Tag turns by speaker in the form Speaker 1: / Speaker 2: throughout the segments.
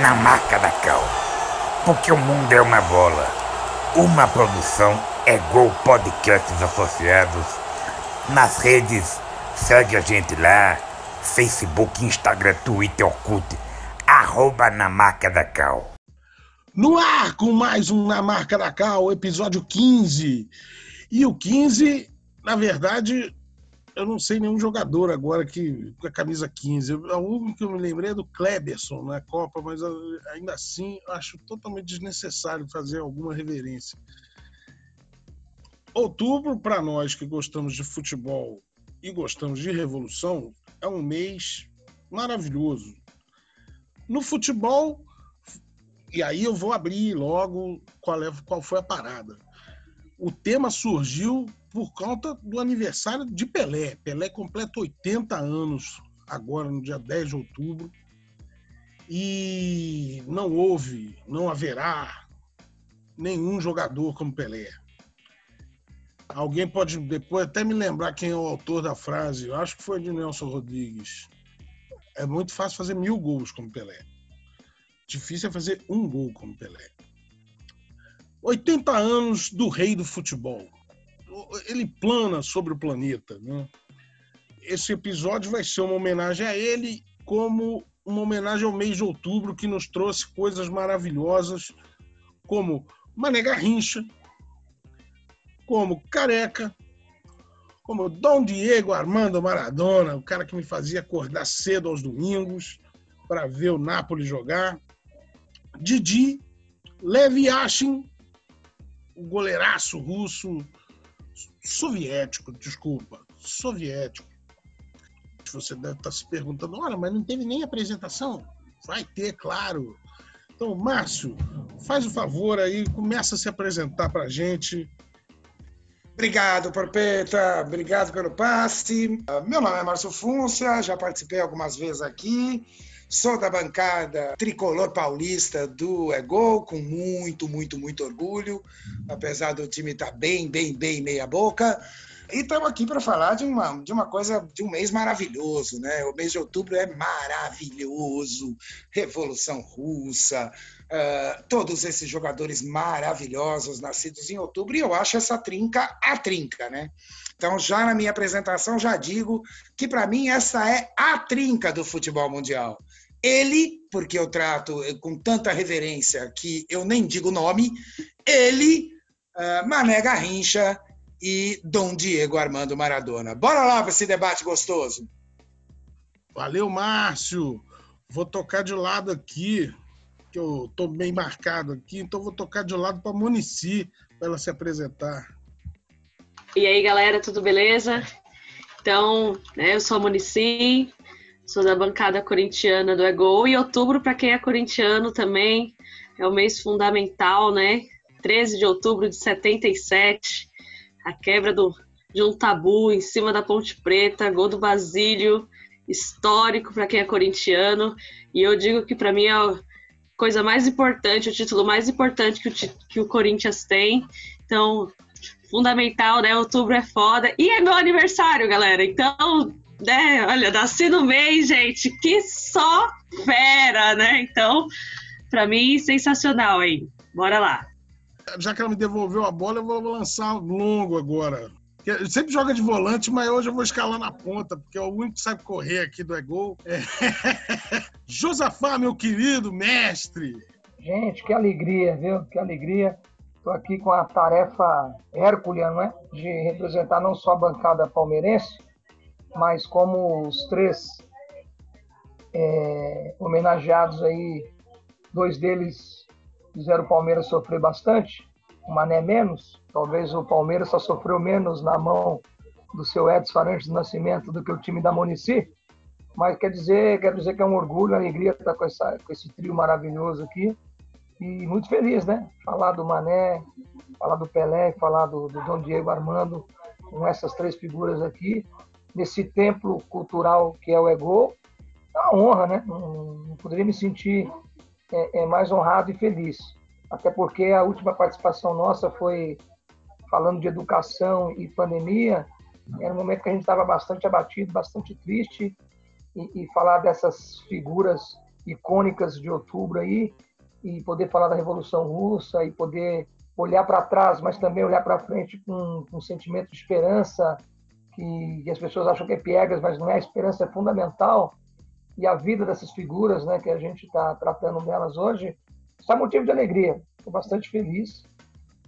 Speaker 1: na marca da Cal. Porque o mundo é uma bola. Uma produção é Gol Podcasts Associados. Nas redes, segue a gente lá. Facebook, Instagram, Twitter, Orkut. Arroba na marca da Cal.
Speaker 2: No ar com mais um Na Marca da Cal, episódio 15. E o 15, na verdade, eu não sei nenhum jogador agora que com a camisa 15. A única que eu me lembrei é do Kleberson na Copa, mas eu, ainda assim acho totalmente desnecessário fazer alguma reverência. Outubro, para nós que gostamos de futebol e gostamos de revolução, é um mês maravilhoso. No futebol, e aí eu vou abrir logo qual, é, qual foi a parada. O tema surgiu por conta do aniversário de Pelé. Pelé completa 80 anos agora, no dia 10 de outubro. E não houve, não haverá nenhum jogador como Pelé. Alguém pode depois até me lembrar quem é o autor da frase. Eu acho que foi de Nelson Rodrigues. É muito fácil fazer mil gols como Pelé. Difícil é fazer um gol como Pelé. 80 anos do rei do futebol. Ele plana sobre o planeta. Né? Esse episódio vai ser uma homenagem a ele, como uma homenagem ao mês de outubro, que nos trouxe coisas maravilhosas, como Mané Garrincha, como Careca, como Dom Diego Armando Maradona, o cara que me fazia acordar cedo aos domingos para ver o Napoli jogar. Didi, Lev Yashin, o goleiraço russo soviético, desculpa, soviético. Você deve estar se perguntando, olha, mas não teve nem apresentação? Vai ter, claro. Então, Márcio, faz o favor aí, começa a se apresentar para a gente.
Speaker 3: Obrigado, Porpeta. Obrigado pelo passe. Meu nome é Márcio Fúncia, já participei algumas vezes aqui. Sou da bancada tricolor paulista do É Gol, com muito, muito, muito orgulho, apesar do time estar tá bem, bem, bem meia boca. E estamos aqui para falar de uma, de uma coisa, de um mês maravilhoso, né? O mês de outubro é maravilhoso. Revolução Russa, uh, todos esses jogadores maravilhosos nascidos em outubro, e eu acho essa trinca a trinca, né? Então, já na minha apresentação, já digo que para mim essa é a trinca do futebol mundial. Ele, porque eu trato com tanta reverência que eu nem digo nome, ele, uh, Mané Garrincha e Dom Diego Armando Maradona. Bora lá para esse debate gostoso.
Speaker 2: Valeu, Márcio. Vou tocar de lado aqui, que eu tô bem marcado aqui, então vou tocar de lado para Munici, para ela se apresentar.
Speaker 4: E aí, galera, tudo beleza? Então, né, eu sou a Munici, sou da bancada corintiana do Egol, e outubro, para quem é corintiano também, é o mês fundamental, né? 13 de outubro de 77, a quebra do, de um tabu em cima da Ponte Preta, gol do Basílio, histórico para quem é corintiano, e eu digo que para mim é a coisa mais importante, o título mais importante que o, que o Corinthians tem. Então, fundamental, né? Outubro é foda. E é meu aniversário, galera. Então, né? Olha, nasci no mês, gente. Que só fera, né? Então, para mim, sensacional aí. Bora lá.
Speaker 2: Já que ela me devolveu a bola, eu vou lançar longo agora. Eu sempre joga de volante, mas hoje eu vou escalar na ponta, porque é o único que sabe correr aqui do Egol. É... Josafá, meu querido mestre.
Speaker 5: Gente, que alegria, viu? Que alegria. Estou aqui com a tarefa herculeana, né? De representar não só a bancada palmeirense, mas como os três é, homenageados aí, dois deles fizeram o Palmeiras sofrer bastante, o Mané menos, talvez o Palmeiras só sofreu menos na mão do seu Edson Arantes do Nascimento do que o time da Munici. Mas quer dizer, quer dizer que é um orgulho, uma alegria estar com, essa, com esse trio maravilhoso aqui. E muito feliz, né? Falar do Mané, falar do Pelé, falar do, do Dom Diego Armando, com essas três figuras aqui, nesse templo cultural que é o Ego. É uma honra, né? Não, não poderia me sentir é, é, mais honrado e feliz. Até porque a última participação nossa foi falando de educação e pandemia. Era um momento que a gente estava bastante abatido, bastante triste. E, e falar dessas figuras icônicas de outubro aí, e poder falar da Revolução Russa, e poder olhar para trás, mas também olhar para frente com, com um sentimento de esperança, que, que, as pessoas acham que é piegas, mas não é. A esperança é fundamental. E a vida dessas figuras, né, que a gente está tratando delas hoje, está motivo de alegria. Estou bastante feliz.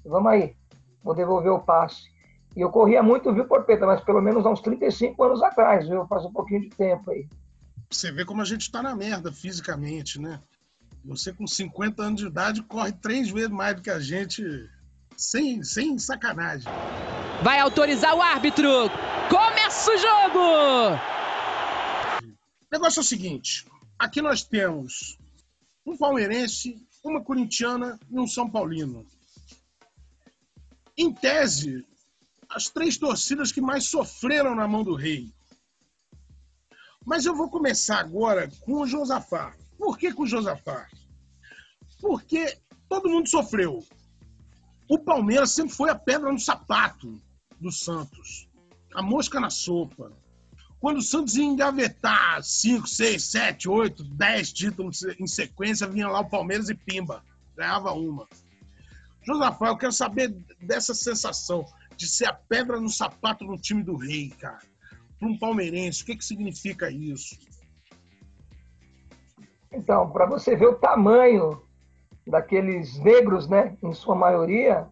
Speaker 5: Vamos aí, vou devolver o passe. E eu corria muito, viu, Porpeta, mas pelo menos há uns 35 anos atrás, viu? Faz um pouquinho de tempo aí.
Speaker 2: Você vê como a gente está na merda fisicamente, né? Você com 50 anos de idade corre três vezes mais do que a gente, sem, sem sacanagem.
Speaker 6: Vai autorizar o árbitro. Começa o jogo!
Speaker 2: O negócio é o seguinte: aqui nós temos um palmeirense, uma corintiana e um São Paulino. Em tese, as três torcidas que mais sofreram na mão do rei. Mas eu vou começar agora com o Josafá. Por que com o Josafá? Porque todo mundo sofreu. O Palmeiras sempre foi a pedra no sapato do Santos. A mosca na sopa. Quando o Santos ia engavetar 5, 6, 7, 8, 10 títulos em sequência, vinha lá o Palmeiras e pimba, ganhava uma. Josafá, eu quero saber dessa sensação de ser a pedra no sapato no time do rei, cara. Para um palmeirense, o que, que significa isso?
Speaker 5: Então, para você ver o tamanho daqueles negros, né, em sua maioria,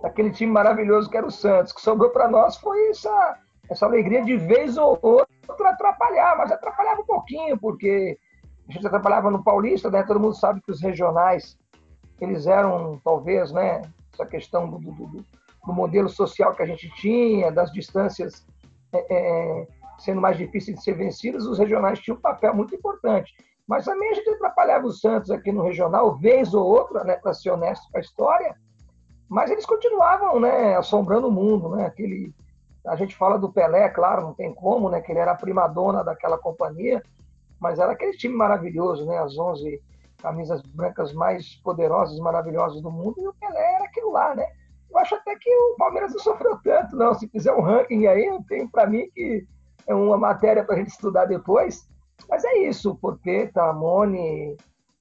Speaker 5: daquele time maravilhoso que era o Santos, que sobrou para nós foi essa essa alegria de vez ou outra atrapalhar, mas atrapalhava um pouquinho, porque a gente atrapalhava no Paulista, né? Todo mundo sabe que os regionais, eles eram, talvez, né? Essa questão do, do, do, modelo social que a gente tinha, das distâncias é, é, sendo mais difíceis de ser vencidas, os regionais tinham um papel muito importante. Mas também a gente atrapalhava o Santos aqui no regional, vez ou outra, né? Para ser honesto com a história, mas eles continuavam, né? Assombrando o mundo, né? Aquele a gente fala do Pelé, claro, não tem como, né? Que ele era a primadona daquela companhia, mas era aquele time maravilhoso, né? As 11 camisas brancas mais poderosas, maravilhosas do mundo, e o Pelé era aquilo lá, né? Eu acho até que o Palmeiras não sofreu tanto, não. Se fizer um ranking aí, eu tenho para mim que é uma matéria para a gente estudar depois. Mas é isso, Porpeta, Mone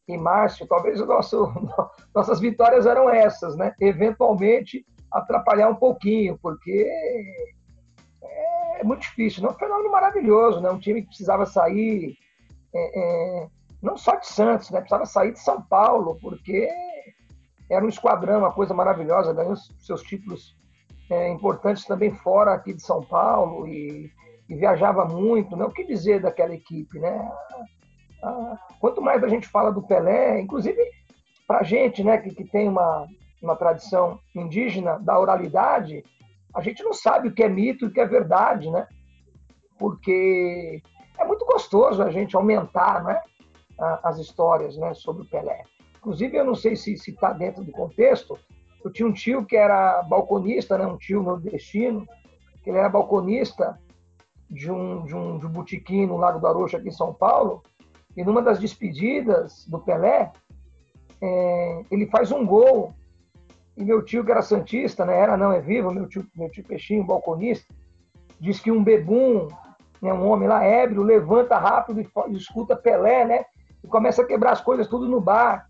Speaker 5: e Márcio, talvez nosso, nossas vitórias eram essas, né? Eventualmente atrapalhar um pouquinho, porque é muito difícil. Não é um fenômeno maravilhoso, né? Um time que precisava sair é, é, não só de Santos, né? Precisava sair de São Paulo, porque era um esquadrão, uma coisa maravilhosa, ganhou seus títulos é, importantes também fora aqui de São Paulo e, e, viajava muito, né? O que dizer daquela equipe, né? Quanto mais a gente fala do Pelé, inclusive para gente, né, que, que tem uma, uma tradição indígena da oralidade, a gente não sabe o que é mito e o que é verdade, né? Porque é muito gostoso a gente aumentar né, as histórias né, sobre o Pelé. Inclusive, eu não sei se está dentro do contexto, eu tinha um tio que era balconista, né, um tio nordestino, que ele era balconista de um, de um, de um botequim no Lago do Arocho, aqui em São Paulo, e numa das despedidas do Pelé, é, ele faz um gol e meu tio, que era santista, né? Era não, é vivo, meu tio, meu tio Peixinho, balconista, diz que um bebum, né, um homem lá ébrio, levanta rápido e, escuta Pelé, né? E começa a quebrar as coisas tudo no bar,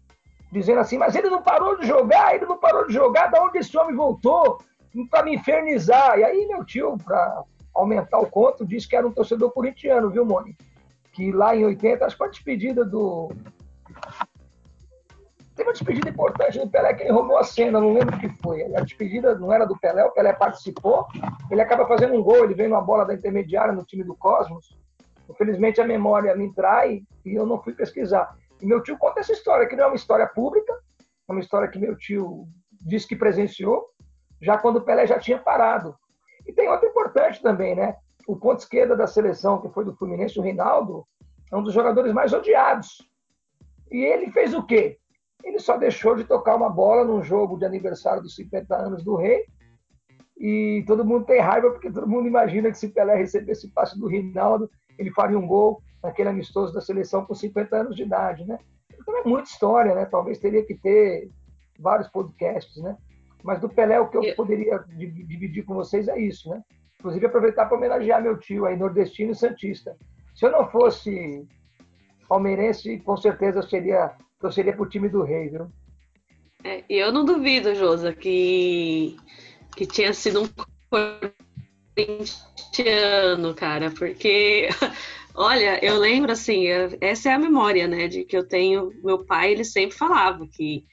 Speaker 5: dizendo assim, mas ele não parou de jogar, ele não parou de jogar, da onde esse homem voltou? Para me infernizar. E aí meu tio, para aumentar o conto, disse que era um torcedor corintiano, viu, Moni? Que lá em 80, acho que a despedida do, Teve uma despedida importante do Pelé que ele roubou a cena, não lembro o que foi. A despedida não era do Pelé, o Pelé participou, ele acaba fazendo um gol, ele vem numa bola da intermediária no time do Cosmos. Infelizmente a memória me trai e eu não fui pesquisar. E meu tio conta essa história, que não é uma história pública, é uma história que meu tio disse que presenciou, já quando o Pelé já tinha parado. E tem outra importante também, né? o ponto esquerda da seleção, que foi do Fluminense, o Rinaldo, é um dos jogadores mais odiados. E ele fez o quê? Ele só deixou de tocar uma bola num jogo de aniversário dos 50 anos do Rei. E todo mundo tem raiva, porque todo mundo imagina que se Pelé recebesse passe do Rinaldo, ele faria um gol naquele amistoso da seleção com 50 anos de idade, né? Então é muita história, né? Talvez teria que ter vários podcasts, né? Mas do Pelé, o que eu poderia dividir com vocês é isso, né? Inclusive, aproveitar para homenagear meu tio aí, nordestino e santista. Se eu não fosse palmeirense, com certeza seria, torceria para o time do Rei, viu?
Speaker 4: É, eu não duvido, Josa, que, que tinha sido um corintiano, cara, porque Olha, eu lembro assim, essa é a memória, né, de que eu tenho. Meu pai, ele sempre falava que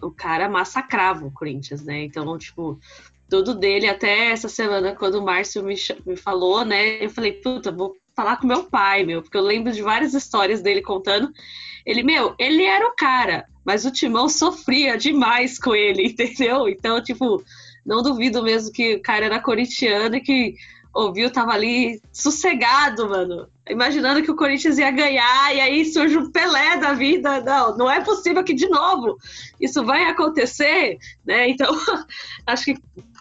Speaker 4: o cara massacrava o Corinthians, né? Então, tipo, tudo dele, até essa semana, quando o Márcio me, me falou, né, eu falei, puta, vou falar com meu pai, meu, porque eu lembro de várias histórias dele contando. Ele, meu, ele era o cara, mas o Timão sofria demais com ele, entendeu? Então, tipo, não duvido mesmo que o cara era corintiano e que ouviu, tava ali sossegado, mano. Imaginando que o Corinthians ia ganhar, e aí surge um Pelé da vida. Não, não é possível que de novo isso vai acontecer, né? Então, acho que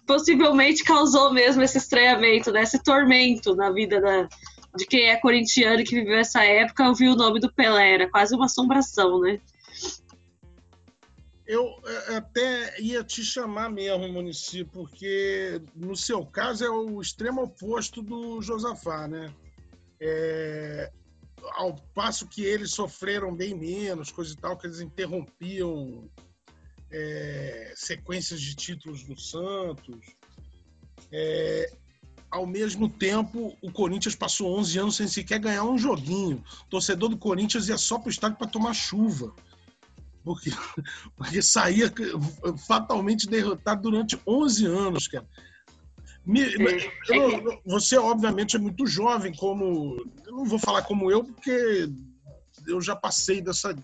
Speaker 4: possivelmente causou mesmo esse estranhamento, né? esse tormento na vida da, de quem é corintiano que viveu essa época, ouvir o nome do Pelé, era quase uma assombração, né?
Speaker 2: Eu é, até ia te chamar mesmo, Munici, porque no seu caso é o extremo oposto do Josafá, né? É, ao passo que eles sofreram bem menos, coisa e tal, que eles interrompiam é, sequências de títulos no Santos. É, ao mesmo tempo, o Corinthians passou 11 anos sem sequer ganhar um joguinho. O torcedor do Corinthians ia só para o estádio para tomar chuva porque, porque saía fatalmente derrotado durante 11 anos, cara. Me, eu, você, obviamente, é muito jovem, como. Eu não vou falar como eu, porque eu já passei dessa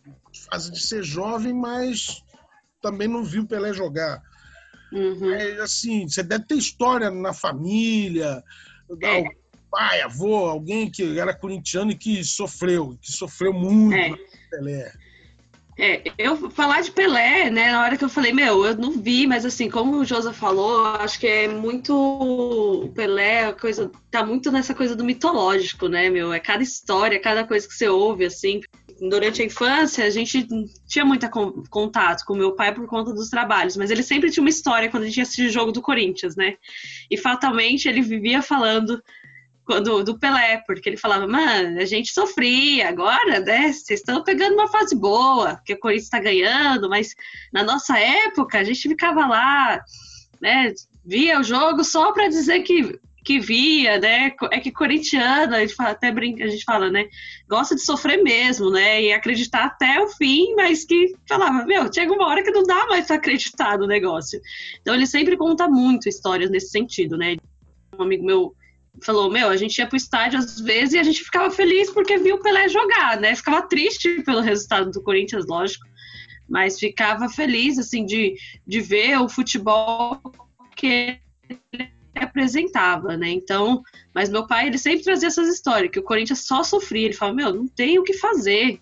Speaker 2: fase de ser jovem, mas também não vi o Pelé jogar. Uhum. É, assim, você deve ter história na família, é. pai, avô, alguém que era corintiano e que sofreu, que sofreu muito é. Pelé.
Speaker 4: É, eu falar de Pelé, né, na hora que eu falei, meu, eu não vi, mas assim, como o Josa falou, acho que é muito o Pelé, coisa, tá muito nessa coisa do mitológico, né, meu, é cada história, cada coisa que você ouve, assim. Durante a infância, a gente tinha muito contato com meu pai por conta dos trabalhos, mas ele sempre tinha uma história quando a gente assistia o jogo do Corinthians, né? E fatalmente ele vivia falando do, do Pelé, porque ele falava, mano, a gente sofria, agora, né, vocês estão pegando uma fase boa, porque o Corinthians está ganhando, mas na nossa época a gente ficava lá, né, via o jogo só para dizer que, que via, né, é que corintiano, a gente fala, até brinca, a gente fala, né, gosta de sofrer mesmo, né, e acreditar até o fim, mas que falava, meu, chega uma hora que não dá mais para acreditar no negócio. Então ele sempre conta muito histórias nesse sentido, né, um amigo meu falou, meu, a gente ia pro estádio às vezes e a gente ficava feliz porque viu o Pelé jogar, né? Ficava triste pelo resultado do Corinthians, lógico, mas ficava feliz, assim, de, de ver o futebol que ele apresentava, né? Então, mas meu pai, ele sempre trazia essas histórias, que o Corinthians só sofria, ele falava, meu, não tem o que fazer.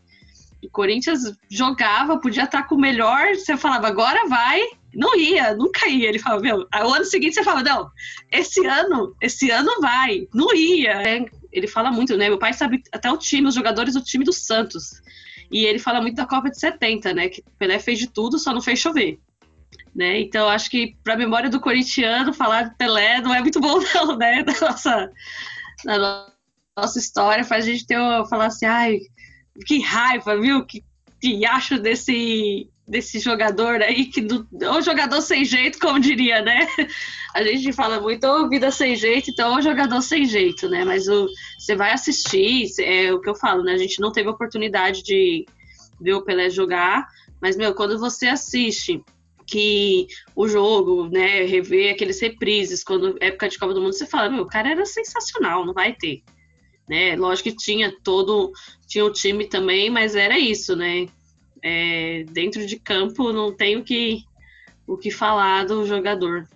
Speaker 4: O Corinthians jogava, podia estar com o melhor, você falava, agora vai, não ia, nunca ia. Ele falava, meu, o ano seguinte você fala, não, esse ano, esse ano vai, não ia. É, ele fala muito, né? Meu pai sabe até o time, os jogadores do time do Santos. E ele fala muito da Copa de 70, né? Que Pelé fez de tudo, só não fez chover. Né? Então, acho que para a memória do corintiano, falar de Pelé não é muito bom, não, né? Da nossa, da nossa história, faz a gente ter, falar assim, ai, que raiva, viu? Que, que acho desse desse jogador aí, que do, ou jogador sem jeito, como diria, né? A gente fala muito, ou vida sem jeito, então ou jogador sem jeito, né? Mas o, você vai assistir, é o que eu falo, né? A gente não teve oportunidade de ver o Pelé jogar, mas, meu, quando você assiste que o jogo, né, rever aqueles reprises, quando é época de Copa do Mundo, você fala, meu, o cara era sensacional, não vai ter. Né? Lógico que tinha todo, tinha o time também, mas era isso, né? É, dentro de campo não tem o que, o que falar do jogador.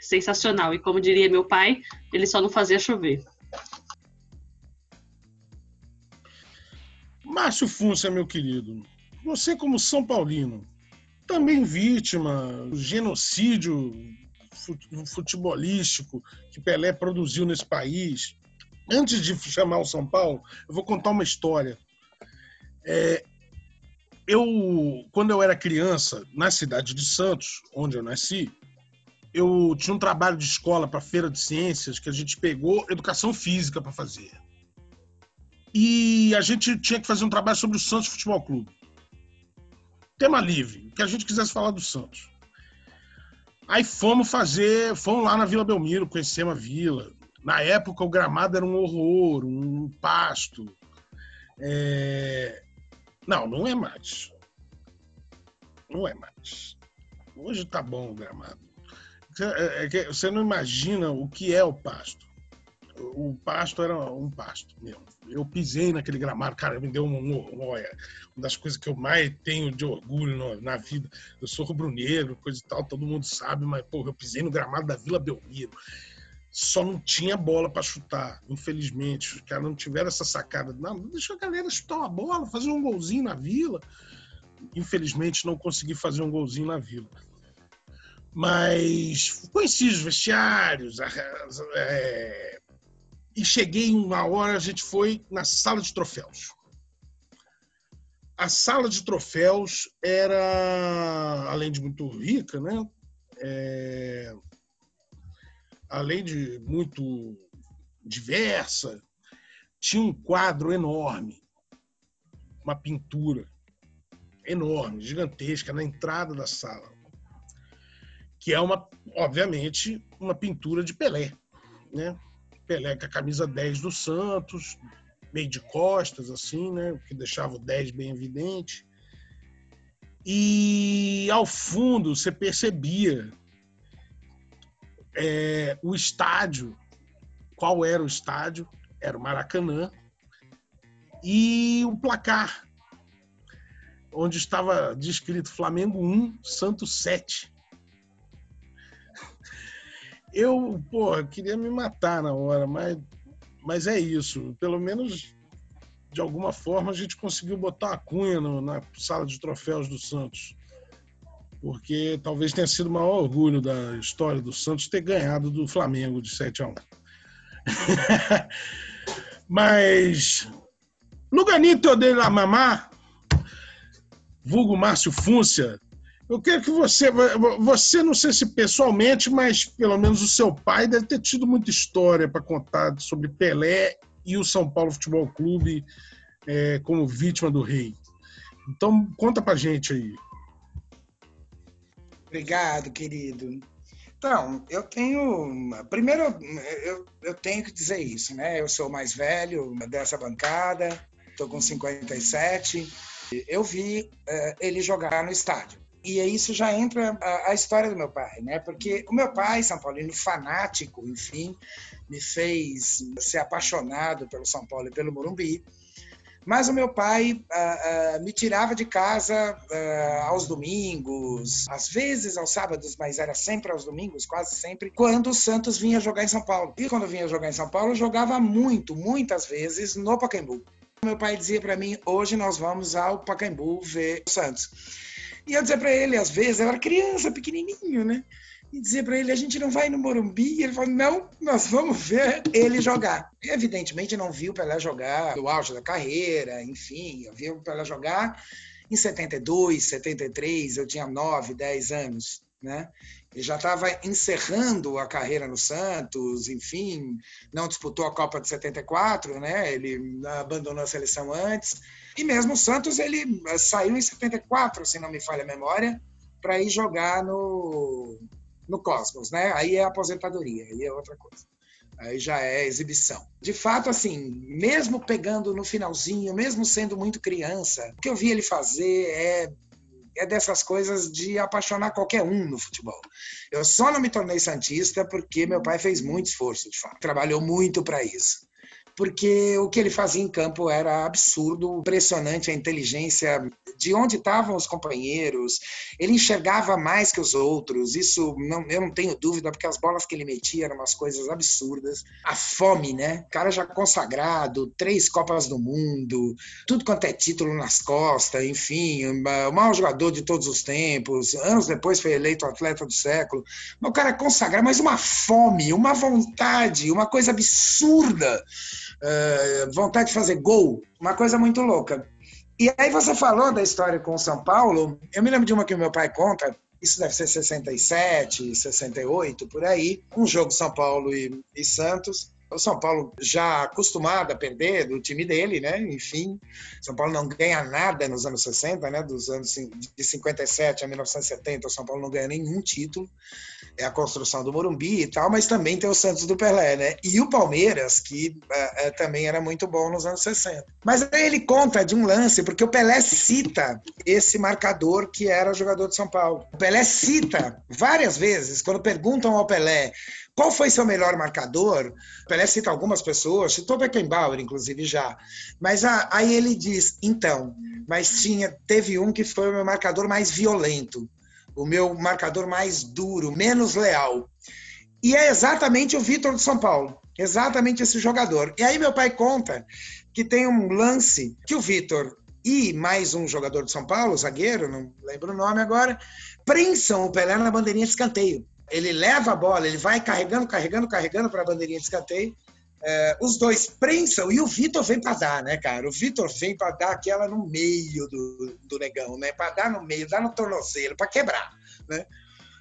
Speaker 4: Sensacional. E como diria meu pai, ele só não fazia chover.
Speaker 2: Márcio Funça, meu querido, você como São Paulino, também vítima do genocídio futebolístico que Pelé produziu nesse país. Antes de chamar o São Paulo, eu vou contar uma história. É, eu, quando eu era criança, na cidade de Santos, onde eu nasci, eu tinha um trabalho de escola para feira de ciências que a gente pegou educação física para fazer. E a gente tinha que fazer um trabalho sobre o Santos Futebol Clube. Tema livre, o que a gente quisesse falar do Santos. Aí fomos fazer, fomos lá na Vila Belmiro, conhecemos a vila. Na época o gramado era um horror, um pasto. É... Não, não é mais. Não é mais. Hoje tá bom o gramado. É, é você não imagina o que é o pasto. O pasto era um pasto mesmo. Eu pisei naquele gramado, cara, me deu um horror. Uma das coisas que eu mais tenho de orgulho na vida. Eu sou rubro-negro, coisa e tal, todo mundo sabe, mas, porra, eu pisei no gramado da Vila Belmiro. Só não tinha bola para chutar, infelizmente. Os caras não tiveram essa sacada. Não, deixa a galera chutar uma bola, fazer um golzinho na Vila. Infelizmente, não consegui fazer um golzinho na Vila mas conheci os vestiários é, e cheguei uma hora, a gente foi na sala de troféus. A sala de troféus era, além de muito rica, né? É, além de muito diversa, tinha um quadro enorme, uma pintura enorme, gigantesca, na entrada da sala que é uma, obviamente, uma pintura de Pelé, né? Pelé com a camisa 10 do Santos, meio de costas, assim, né? Que deixava o 10 bem evidente. E ao fundo você percebia é, o estádio, qual era o estádio? Era o Maracanã. E o placar, onde estava descrito Flamengo 1, Santos 7. Eu, porra, queria me matar na hora, mas, mas é isso. Pelo menos, de alguma forma, a gente conseguiu botar a cunha no, na sala de troféus do Santos. Porque talvez tenha sido o maior orgulho da história do Santos ter ganhado do Flamengo de 7 a 1. mas, Luganito de la Mamá, vulgo Márcio Fúncia, eu quero que você, você não sei se pessoalmente, mas pelo menos o seu pai deve ter tido muita história para contar sobre Pelé e o São Paulo Futebol Clube é, como vítima do rei. Então conta para gente aí.
Speaker 3: Obrigado, querido. Então, eu tenho. Primeiro, eu, eu tenho que dizer isso, né? Eu sou mais velho dessa bancada, estou com 57. Eu vi uh, ele jogar no estádio. E isso já entra a, a, história do meu pai, né? Porque o meu pai, São Paulino, fanático, enfim, me fez ser apaixonado pelo São Paulo e pelo Morumbi. Mas o meu pai uh, uh, me tirava de casa uh, aos domingos, às vezes aos sábados, mas era sempre aos domingos, quase sempre, quando o Santos vinha jogar em São Paulo. E quando vinha jogar em São Paulo, jogava muito, muitas vezes no Pacaembu. Meu pai dizia para mim: hoje nós vamos ao Pacaembu ver o Santos. E eu dizia para ele, às vezes, eu era criança, pequenininho, né? E dizia para ele, a gente não vai no Morumbi? E ele falou, não, nós vamos ver ele jogar. Evidentemente, não vi o Pelé jogar no auge da carreira, enfim, eu vi o Pelé jogar em 72, 73, eu tinha 9, 10 anos, né? Ele já estava encerrando a carreira no Santos, enfim, não disputou a Copa de 74, né? Ele abandonou a seleção antes. E mesmo o Santos, ele eh, saiu em 74, se não me falha a memória, para ir jogar no, no Cosmos, né? Aí é aposentadoria, aí é outra coisa. Aí já é exibição. De fato, assim, mesmo pegando no finalzinho, mesmo sendo muito criança, o que eu vi ele fazer é é dessas coisas de apaixonar qualquer um no futebol. Eu só não me tornei santista porque meu pai fez muito esforço, de fato. Trabalhou muito para isso. Porque o que ele fazia em campo era absurdo, impressionante a inteligência de onde estavam os companheiros. Ele enxergava mais que os outros. Isso não, eu não tenho dúvida, porque as bolas que ele metia eram umas coisas absurdas. A fome, né? Cara já consagrado, três Copas do Mundo, tudo quanto é título nas costas, enfim, o maior jogador de todos os tempos. Anos depois foi eleito atleta do século. O cara é consagrado, mas uma fome, uma vontade, uma coisa absurda uh, vontade de fazer gol, uma coisa muito louca. E aí você falou da história com o São Paulo, eu me lembro de uma que o meu pai conta, isso deve ser 67, 68, por aí, um jogo São Paulo e, e Santos, o São Paulo já acostumado a perder do time dele, né? Enfim, São Paulo não ganha nada nos anos 60, né? Dos anos de 57 a 1970, o São Paulo não ganha nenhum título. É a construção do Morumbi e tal, mas também tem o Santos do Pelé, né? E o Palmeiras, que é, também era muito bom nos anos 60. Mas aí ele conta de um lance, porque o Pelé cita esse marcador que era jogador de São Paulo. O Pelé cita várias vezes, quando perguntam ao Pelé qual foi seu melhor marcador? Pelé cita algumas pessoas, citou Beckenbauer, inclusive, já. Mas ah, aí ele diz, então, mas tinha, teve um que foi o meu marcador mais violento, o meu marcador mais duro, menos leal. E é exatamente o Vitor de São Paulo, exatamente esse jogador. E aí meu pai conta que tem um lance que o Vitor e mais um jogador de São Paulo, zagueiro, não lembro o nome agora, prensam o Pelé na bandeirinha de escanteio ele leva a bola, ele vai carregando, carregando, carregando para a bandeirinha de escanteio. É, os dois prensam e o Vitor vem para dar, né, cara? O Vitor vem para dar aquela no meio do, do negão, né? Para dar no meio, dar no tornozelo, para quebrar, né?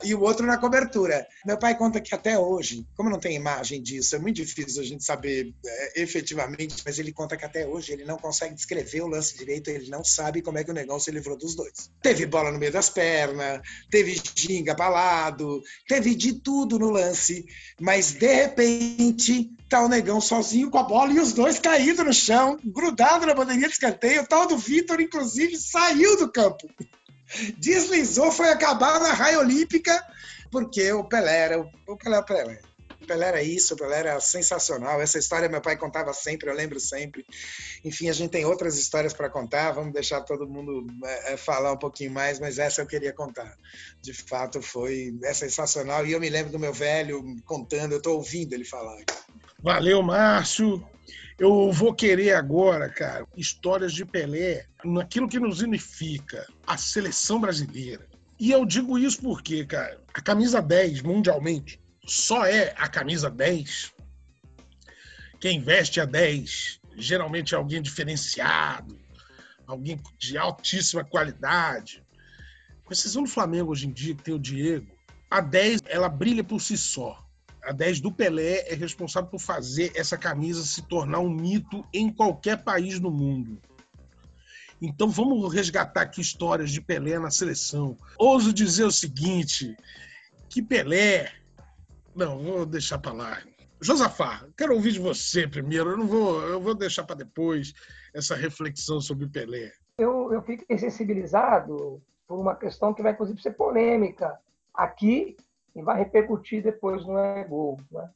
Speaker 3: E o outro na cobertura. Meu pai conta que até hoje, como não tem imagem disso, é muito difícil a gente saber é, efetivamente, mas ele conta que até hoje ele não consegue descrever o lance direito, ele não sabe como é que o negão se livrou dos dois. Teve bola no meio das pernas, teve ginga para lado, teve de tudo no lance, mas de repente tá o negão sozinho com a bola e os dois caídos no chão, grudado na bandeirinha de escanteio. O tal do Vitor, inclusive, saiu do campo deslizou, foi acabar na raia olímpica, porque o Pelé era o o Pelé. O Pelé era isso, Pelé era sensacional. Essa história meu pai contava sempre, eu lembro sempre. Enfim, a gente tem outras histórias para contar, vamos deixar todo mundo é, é, falar um pouquinho mais, mas essa eu queria contar. De fato, foi é sensacional. E eu me lembro do meu velho contando, eu estou ouvindo ele falar.
Speaker 2: Valeu, Márcio. Eu vou querer agora, cara, histórias de Pelé naquilo que nos unifica, a seleção brasileira. E eu digo isso porque, cara, a camisa 10 mundialmente só é a camisa 10. Quem veste a 10 geralmente é alguém diferenciado, alguém de altíssima qualidade. Com exceção do Flamengo hoje em dia, que tem o Diego, a 10 ela brilha por si só a 10 do Pelé é responsável por fazer essa camisa se tornar um mito em qualquer país no mundo. Então vamos resgatar aqui histórias de Pelé na seleção. Ouso dizer o seguinte, que Pelé... Não, vou deixar para lá. Josafá, quero ouvir de você primeiro. Eu não vou, eu vou deixar para depois essa reflexão sobre Pelé.
Speaker 5: Eu, eu fico sensibilizado por uma questão que vai inclusive ser polêmica aqui e vai repercutir depois no ego. Né?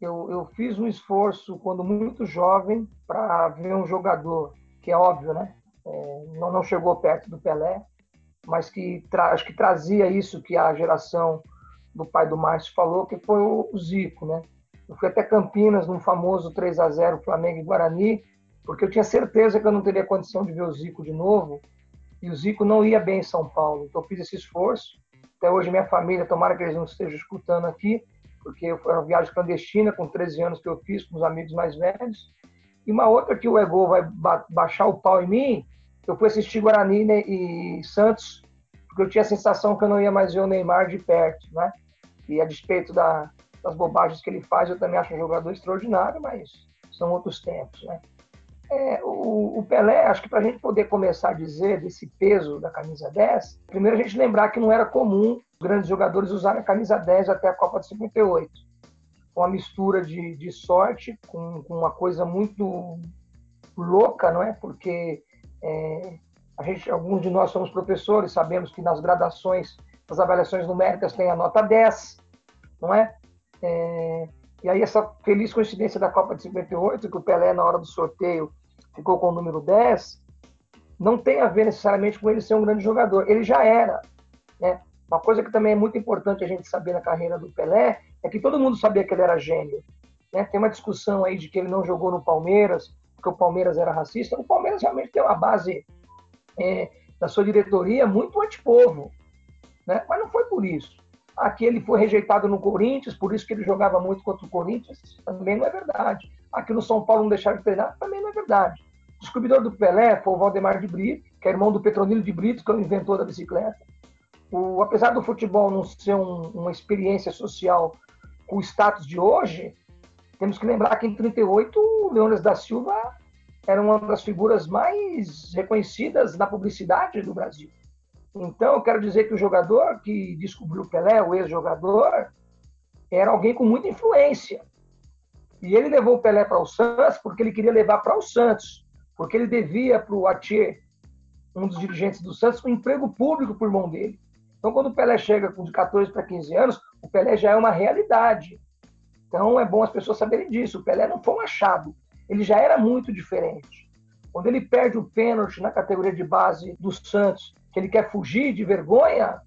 Speaker 5: Eu, eu fiz um esforço quando muito jovem para ver um jogador que é óbvio, né? É, não, não chegou perto do Pelé, mas que acho que trazia isso que a geração do pai do Márcio falou, que foi o Zico, né? Eu fui até Campinas num famoso 3 a 0 Flamengo e Guarani, porque eu tinha certeza que eu não teria condição de ver o Zico de novo, e o Zico não ia bem em São Paulo. Então eu fiz esse esforço até hoje, minha família, tomara que eles não estejam escutando aqui, porque foi uma viagem clandestina com 13 anos que eu fiz com os amigos mais velhos. E uma outra que o Ego vai ba baixar o pau em mim, eu fui assistir Guarani né, e Santos, porque eu tinha a sensação que eu não ia mais ver o Neymar de perto, né? E a despeito da, das bobagens que ele faz, eu também acho um jogador extraordinário, mas são outros tempos, né? É, o, o, Pelé, acho que para a gente poder começar a dizer desse peso da camisa 10, primeiro a gente lembrar que não era comum grandes jogadores usarem a camisa 10 até a Copa de 58. Uma mistura de, de sorte com, com, uma coisa muito louca, não é? Porque é, a gente, alguns de nós somos professores, sabemos que nas gradações, nas avaliações numéricas tem a nota 10, não é? é E aí essa feliz coincidência da Copa de 58, que o Pelé, na hora do sorteio, ficou com o número 10, não tem a ver necessariamente com ele ser um grande jogador. Ele já era. Né? Uma coisa que também é muito importante a gente saber na carreira do Pelé é que todo mundo sabia que ele era gênio. Né? Tem uma discussão aí de que ele não jogou no Palmeiras, porque o Palmeiras era racista. O Palmeiras realmente tem uma base é, da sua diretoria muito antipovo. Né? Mas não foi por isso. Aqui ele foi rejeitado no Corinthians, por isso que ele jogava muito contra o Corinthians, também não é verdade. Aqui no São Paulo não deixaram de treinar, também não é verdade. O descobridor do Pelé foi o Valdemar de Brito, que é irmão do Petronilo de Brito, que é o inventor da bicicleta. O, apesar do futebol não ser um, uma experiência social com o status de hoje, temos que lembrar que em 38 o Leônidas da Silva era uma das figuras mais reconhecidas na publicidade do Brasil. Então, eu quero dizer que o jogador que descobriu o Pelé, o ex-jogador, era alguém com muita influência. E ele levou o Pelé para o Santos porque ele queria levar para o Santos porque ele devia para o Atier, um dos dirigentes do Santos, um emprego público por mão dele. Então, quando o Pelé chega com de 14 para 15 anos, o Pelé já é uma realidade. Então, é bom as pessoas saberem disso. O Pelé não foi um achado, ele já era muito diferente. Quando ele perde o pênalti na categoria de base do Santos, que ele quer fugir de vergonha,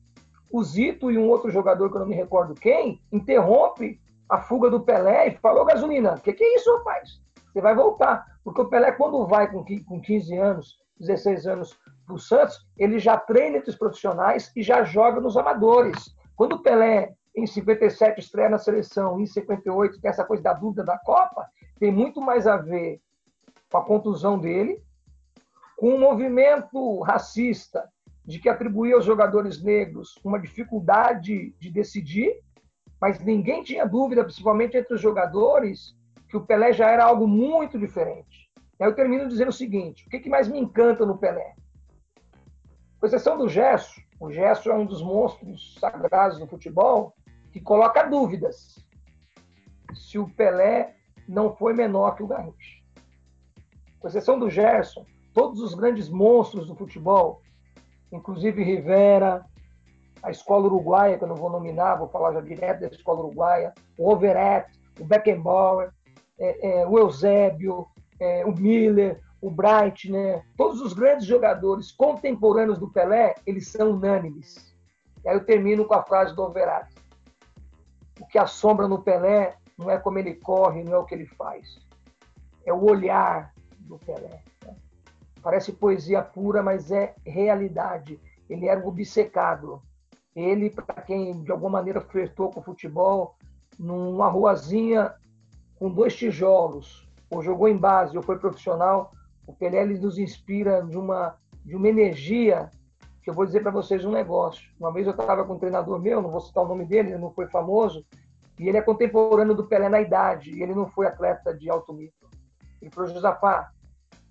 Speaker 5: o Zito e um outro jogador que eu não me recordo quem, interrompe a fuga do Pelé e falou: gasolina, o que, que é isso, rapaz? Você vai voltar. Porque o Pelé, quando vai com 15 anos, 16 anos para o Santos, ele já treina entre os profissionais e já joga nos amadores. Quando o Pelé, em 57, estreia na seleção, em 58, tem essa coisa da dúvida da Copa, tem muito mais a ver com a contusão dele, com um movimento racista de que atribuía aos jogadores negros uma dificuldade de decidir, mas ninguém tinha dúvida, principalmente entre os jogadores, que o Pelé já era algo muito diferente. Aí eu termino dizendo o seguinte: o que, que mais me encanta no Pelé? Com exceção do Gesso, o Gesso é um dos monstros sagrados do futebol que coloca dúvidas se o Pelé não foi menor que o Garrincha. Com exceção do Gerson, todos os grandes monstros do futebol, inclusive Rivera, a escola uruguaia, que eu não vou nominar, vou falar já direto da escola uruguaia, o Overet, o Beckenbauer, é, é, o Eusébio, é, o Miller, o Bright, né? todos os grandes jogadores contemporâneos do Pelé, eles são unânimes. E aí eu termino com a frase do Overati. O que assombra no Pelé não é como ele corre, não é o que ele faz. É o olhar do Pelé. Parece poesia pura, mas é realidade. Ele era obcecado. Ele, para quem de alguma maneira flertou com o futebol, numa ruazinha com dois tijolos, ou jogou em base ou foi profissional, o Pelé nos inspira de uma, de uma energia que eu vou dizer para vocês um negócio. Uma vez eu estava com um treinador meu, não vou citar o nome dele, ele não foi famoso, e ele é contemporâneo do Pelé na idade, e ele não foi atleta de alto nível. Ele falou, Josafá,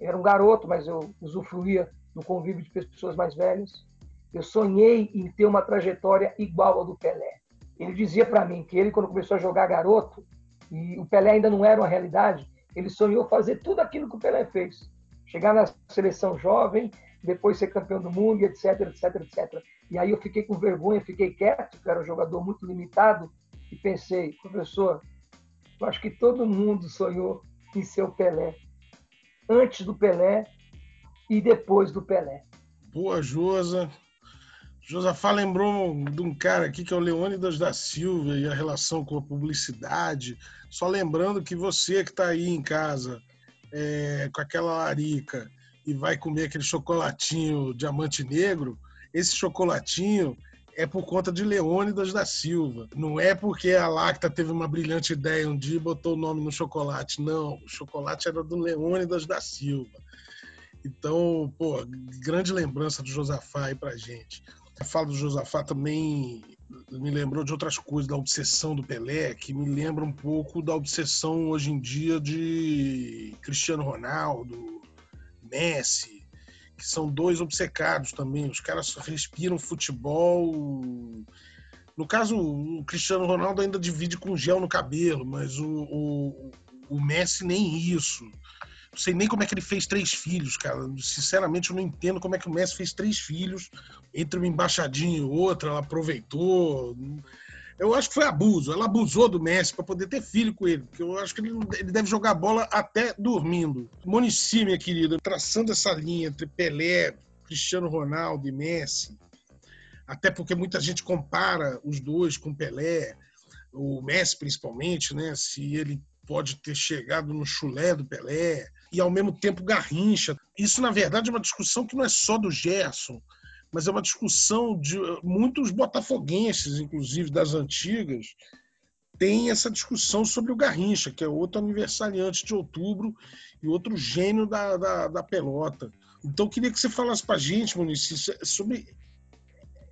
Speaker 5: era um garoto, mas eu usufruía do convívio de pessoas mais velhas. Eu sonhei em ter uma trajetória igual à do Pelé. Ele dizia para mim que ele, quando começou a jogar garoto, e o Pelé ainda não era uma realidade, ele sonhou fazer tudo aquilo que o Pelé fez. Chegar na seleção jovem, depois ser campeão do mundo, etc, etc, etc. E aí eu fiquei com vergonha, fiquei quieto, porque era um jogador muito limitado, e pensei, professor, eu acho que todo mundo sonhou em ser o Pelé. Antes do Pelé e depois do Pelé.
Speaker 2: Boa, Josa. Josafá lembrou de um cara aqui que é o Leônidas da Silva e a relação com a publicidade. Só lembrando que você que está aí em casa é, com aquela larica e vai comer aquele chocolatinho diamante negro, esse chocolatinho é por conta de Leônidas da Silva. Não é porque a Lacta teve uma brilhante ideia um dia e botou o nome no chocolate. Não, o chocolate era do Leônidas da Silva. Então, pô, grande lembrança do Josafá aí pra gente. A fala do Josafá também me lembrou de outras coisas, da obsessão do Pelé, que me lembra um pouco da obsessão hoje em dia de Cristiano Ronaldo, Messi, que são dois obcecados também. Os caras respiram futebol. No caso, o Cristiano Ronaldo ainda divide com gel no cabelo, mas o, o, o Messi nem isso. Não sei nem como é que ele fez três filhos, cara. Sinceramente, eu não entendo como é que o Messi fez três filhos. Entre uma embaixadinha e outra, ela aproveitou. Eu acho que foi abuso. Ela abusou do Messi para poder ter filho com ele, porque eu acho que ele, ele deve jogar bola até dormindo. Monici, minha querida, traçando essa linha entre Pelé, Cristiano Ronaldo e Messi, até porque muita gente compara os dois com Pelé, o Messi principalmente, né? Se ele pode ter chegado no chulé do Pelé e ao mesmo tempo Garrincha. Isso na verdade é uma discussão que não é só do Gerson, mas é uma discussão de muitos botafoguenses, inclusive das antigas, tem essa discussão sobre o Garrincha, que é outro aniversariante de outubro e outro gênio da, da, da pelota. Então, queria que você falasse para a gente, Muniz, sobre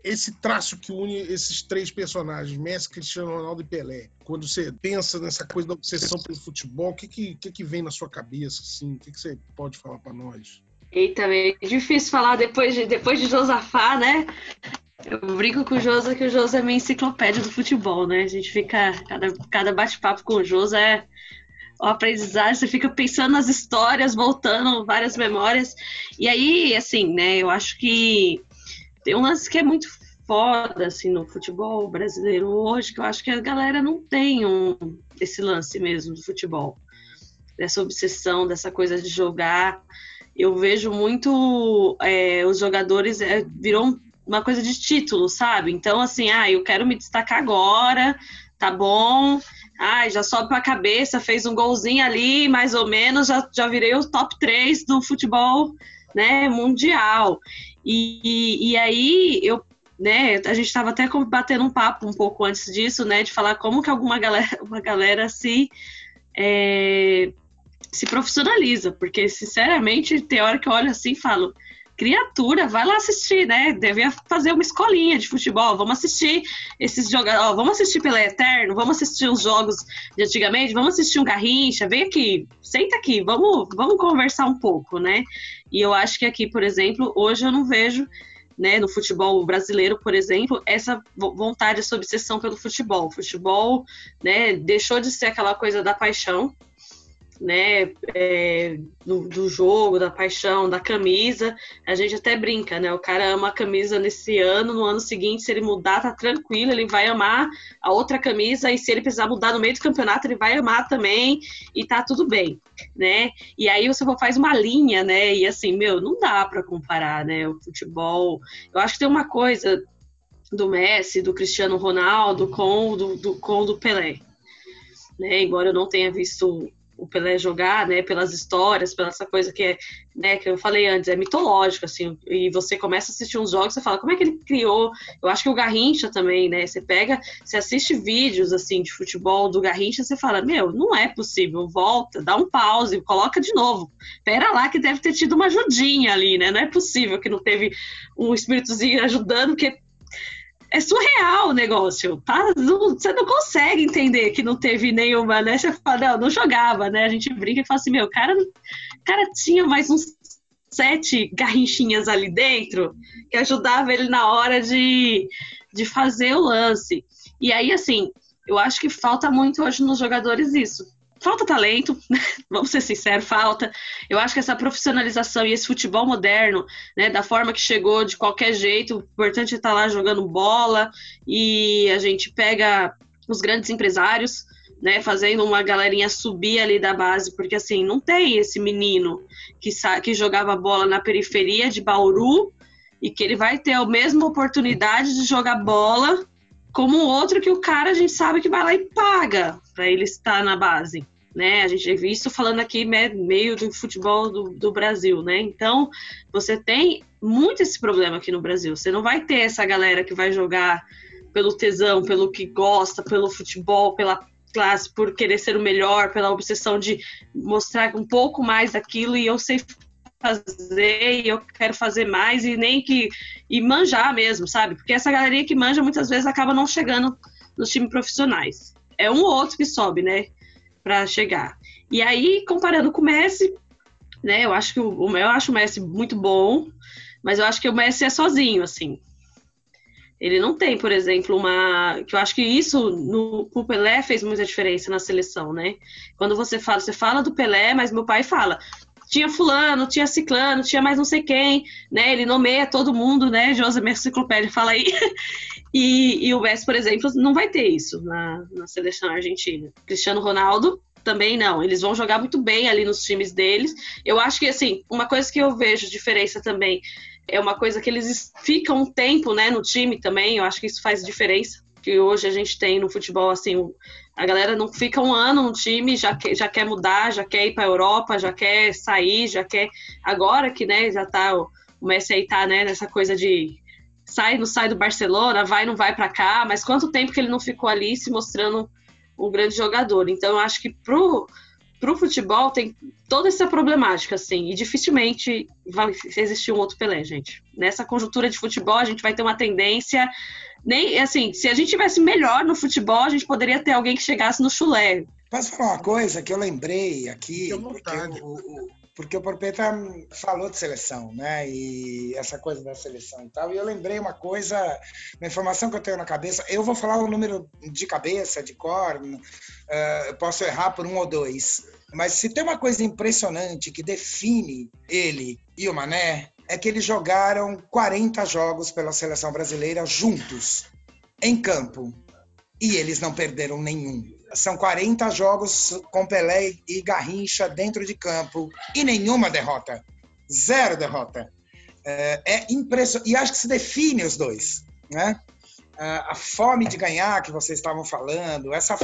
Speaker 2: esse traço que une esses três personagens, Messi, Cristiano Ronaldo e Pelé. Quando você pensa nessa coisa da obsessão pelo futebol, o que, que, que, que vem na sua cabeça? Assim? O que, que você pode falar para nós?
Speaker 4: Eita, é difícil falar depois de, depois de Josafá, né? Eu brinco com o Josa que o Josa é minha enciclopédia do futebol, né? A gente fica. Cada, cada bate-papo com o Josa é o aprendizagem, você fica pensando nas histórias, voltando várias memórias. E aí, assim, né, eu acho que tem um lance que é muito foda, assim, no futebol brasileiro hoje, que eu acho que a galera não tem um, esse lance mesmo do futebol. Dessa obsessão, dessa coisa de jogar eu vejo muito é, os jogadores é, virou uma coisa de título, sabe? Então, assim, ah, eu quero me destacar agora, tá bom. Ah, já sobe pra cabeça, fez um golzinho ali, mais ou menos, já, já virei o top 3 do futebol né, mundial. E, e aí eu né, a gente estava até batendo um papo um pouco antes disso, né, de falar como que alguma galera, uma galera se é, se profissionaliza, porque, sinceramente, tem hora que eu olho assim e falo, criatura, vai lá assistir, né? Devia fazer uma escolinha de futebol, vamos assistir esses jogadores, vamos assistir pela Eterno, vamos assistir os jogos de antigamente, vamos assistir um Garrincha, vem aqui, senta aqui, vamos, vamos conversar um pouco, né? E eu acho que aqui, por exemplo, hoje eu não vejo né, no futebol brasileiro, por exemplo, essa vontade, essa obsessão pelo futebol. O futebol né, deixou de ser aquela coisa da paixão, né, é, do, do, jogo, da paixão, da camisa. A gente até brinca, né? O cara ama a camisa nesse ano, no ano seguinte, se ele mudar, tá tranquilo, ele vai amar a outra camisa, e se ele precisar mudar no meio do campeonato, ele vai amar também, e tá tudo bem, né? E aí você faz uma linha, né? E assim, meu, não dá para comparar, né? O futebol. Eu acho que tem uma coisa do Messi, do Cristiano Ronaldo com do, do, com do Pelé. Né, embora eu não tenha visto o Pelé jogar, né, pelas histórias, pela essa coisa que é, né, que eu falei antes, é mitológico, assim, e você começa a assistir uns jogos, você fala, como é que ele criou? Eu acho que o Garrincha também, né, você pega, você assiste vídeos, assim, de futebol do Garrincha, você fala, meu, não é possível, volta, dá um pause, coloca de novo, pera lá que deve ter tido uma ajudinha ali, né, não é possível que não teve um espíritozinho ajudando, porque é surreal o negócio, tá? Você não consegue entender que não teve nenhuma, né? Você fala, não, não jogava, né? A gente brinca e fala assim, meu, cara, cara tinha mais uns sete garrinchinhas ali dentro que ajudava ele na hora de, de fazer o lance. E aí, assim, eu acho que falta muito hoje nos jogadores isso falta talento, vamos ser sinceros, falta. Eu acho que essa profissionalização e esse futebol moderno, né, da forma que chegou de qualquer jeito, o importante é estar lá jogando bola e a gente pega os grandes empresários, né, fazendo uma galerinha subir ali da base, porque assim, não tem esse menino que, que jogava bola na periferia de Bauru e que ele vai ter a mesma oportunidade de jogar bola como outro que o cara a gente sabe que vai lá e paga para ele estar na base né? A gente isso falando aqui meio do futebol do, do, Brasil, né? Então, você tem muito esse problema aqui no Brasil. Você não vai ter essa galera que vai jogar pelo tesão, pelo que gosta, pelo futebol, pela classe, por querer ser o melhor, pela obsessão de mostrar um pouco mais daquilo e eu sei fazer e eu quero fazer mais e nem que e manjar mesmo, sabe? Porque essa galeria que manja muitas vezes acaba não chegando nos times profissionais. É um ou outro que sobe, né? para chegar. E aí, comparando com o Messi, né? Eu acho que o, eu acho o Messi muito bom, mas eu acho que o Messi é sozinho, assim. Ele não tem, por exemplo, uma. Que eu acho que isso no o Pelé fez muita diferença na seleção, né? Quando você fala, você fala do Pelé, mas meu pai fala. Tinha fulano, tinha ciclano, tinha mais não sei quem, né? Ele nomeia todo mundo, né? José Enciclopédia fala aí. E, e, o Messi, por exemplo, não vai ter isso na, na seleção argentina. Cristiano Ronaldo também não. Eles vão jogar muito bem ali nos times deles. Eu acho que, assim, uma coisa que eu vejo diferença também é uma coisa que eles ficam um tempo, né, no time também. Eu acho que isso faz diferença. Que hoje a gente tem no futebol, assim, a galera não fica um ano no time, já quer, já quer mudar, já quer ir para a Europa, já quer sair, já quer. Agora que, né, já tá. O Messi aí tá, né, nessa coisa de sai, não sai do Barcelona, vai, não vai para cá, mas quanto tempo que ele não ficou ali se mostrando um grande jogador. Então, eu acho que pro, pro futebol tem toda essa problemática, assim, e dificilmente vai existir um outro Pelé, gente. Nessa conjuntura de futebol, a gente vai ter uma tendência. Nem assim, se a gente tivesse melhor no futebol, a gente poderia ter alguém que chegasse no chulé.
Speaker 3: Posso falar uma coisa que eu lembrei aqui? Porque o, o, porque o Porpeta falou de seleção, né? E essa coisa da seleção e tal. E eu lembrei uma coisa, uma informação que eu tenho na cabeça. Eu vou falar o número de cabeça, de cor, uh, posso errar por um ou dois. Mas se tem uma coisa impressionante que define ele e o Mané, é que eles jogaram 40 jogos pela seleção brasileira juntos, em campo. E eles não perderam nenhum são 40 jogos com Pelé e Garrincha dentro de campo e nenhuma derrota. Zero derrota. É, é impressionante. E acho que se define os dois. Né? a fome de ganhar que vocês estavam falando, essa,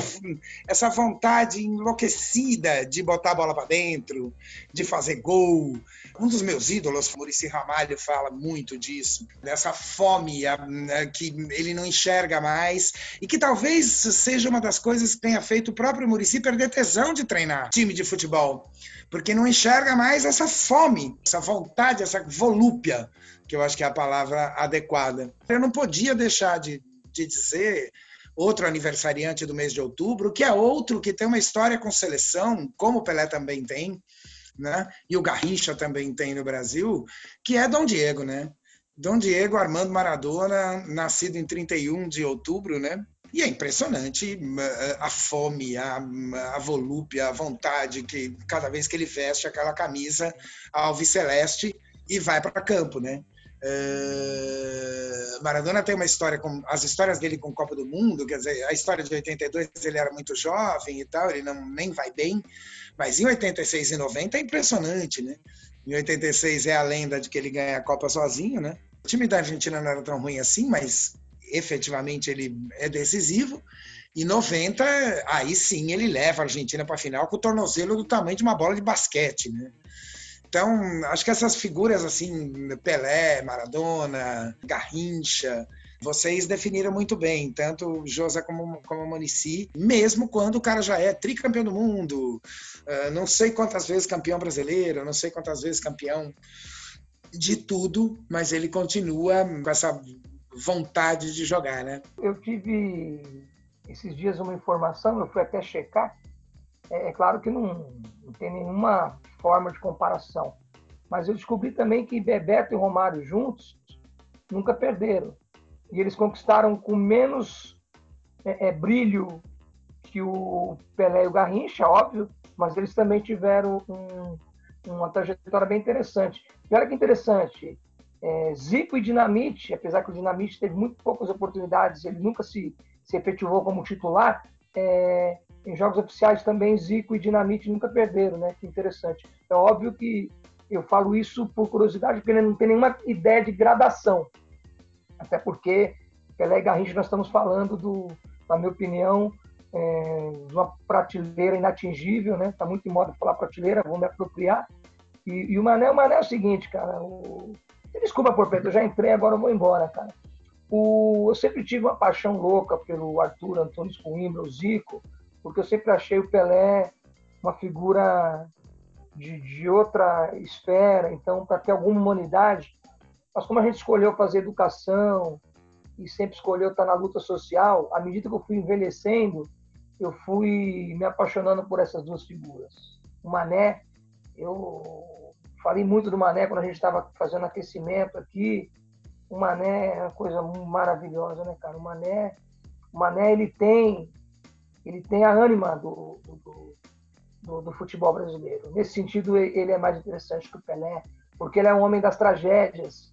Speaker 3: essa vontade enlouquecida de botar a bola para dentro, de fazer gol. Um dos meus ídolos, Murici Ramalho, fala muito disso, dessa fome a, a, que ele não enxerga mais e que talvez seja uma das coisas que tenha feito o próprio Murici perder tesão de treinar time de futebol, porque não enxerga mais essa fome, essa vontade, essa volúpia que eu acho que é a palavra adequada. Eu não podia deixar de, de dizer outro aniversariante do mês de outubro, que é outro que tem uma história com seleção, como o Pelé também tem, né? E o Garrincha também tem no Brasil, que é Dom Diego, né? Dom Diego Armando Maradona, nascido em 31 de outubro, né? E é impressionante a fome, a, a volúpia, a vontade que cada vez que ele veste aquela camisa alviceleste e vai para campo, né? Uh, Maradona tem uma história com as histórias dele com Copa do Mundo, quer dizer, a história de 82 ele era muito jovem e tal, ele não nem vai bem, mas em 86 e 90 é impressionante, né? Em 86 é a lenda de que ele ganha a Copa sozinho, né? O time da Argentina não era tão ruim assim, mas efetivamente ele é decisivo. E 90, aí sim ele leva a Argentina para a final com o tornozelo do tamanho de uma bola de basquete, né? Então, acho que essas figuras assim, Pelé, Maradona, Garrincha, vocês definiram muito bem, tanto José como, como Monici, mesmo quando o cara já é tricampeão do mundo, uh, não sei quantas vezes campeão brasileiro, não sei quantas vezes campeão de tudo, mas ele continua com essa vontade de jogar, né?
Speaker 5: Eu tive esses dias uma informação, eu fui até checar. É, é claro que não, não tem nenhuma forma de comparação. Mas eu descobri também que Bebeto e Romário juntos nunca perderam. E eles conquistaram com menos é, é, brilho que o Pelé e o Garrincha, óbvio, mas eles também tiveram um, uma trajetória bem interessante. E olha que interessante, é, Zico e Dinamite, apesar que o Dinamite teve muito poucas oportunidades, ele nunca se, se efetivou como titular, é, em jogos oficiais também Zico e Dinamite nunca perderam, né? Que interessante. É óbvio que eu falo isso por curiosidade, porque não tem nenhuma ideia de gradação. Até porque Pelé e Garrincha nós estamos falando do, na minha opinião, é, uma prateleira inatingível, né? Tá muito em moda falar prateleira, vou me apropriar. E, e o Mané, o Mané é o seguinte, cara. O... Desculpa, Porpeto, eu já entrei, agora eu vou embora, cara. O... Eu sempre tive uma paixão louca pelo Arthur Antônio Coimbra, o Zico, porque eu sempre achei o Pelé uma figura de, de outra esfera, então, para ter alguma humanidade. Mas como a gente escolheu fazer educação e sempre escolheu estar na luta social, à medida que eu fui envelhecendo, eu fui me apaixonando por essas duas figuras. O Mané, eu falei muito do Mané quando a gente estava fazendo aquecimento aqui. O Mané é uma coisa maravilhosa, né, cara? O Mané, o Mané ele tem ele tem a ânima do, do, do, do, futebol brasileiro. Nesse sentido, ele é mais interessante que o Pelé, porque ele é um homem das tragédias.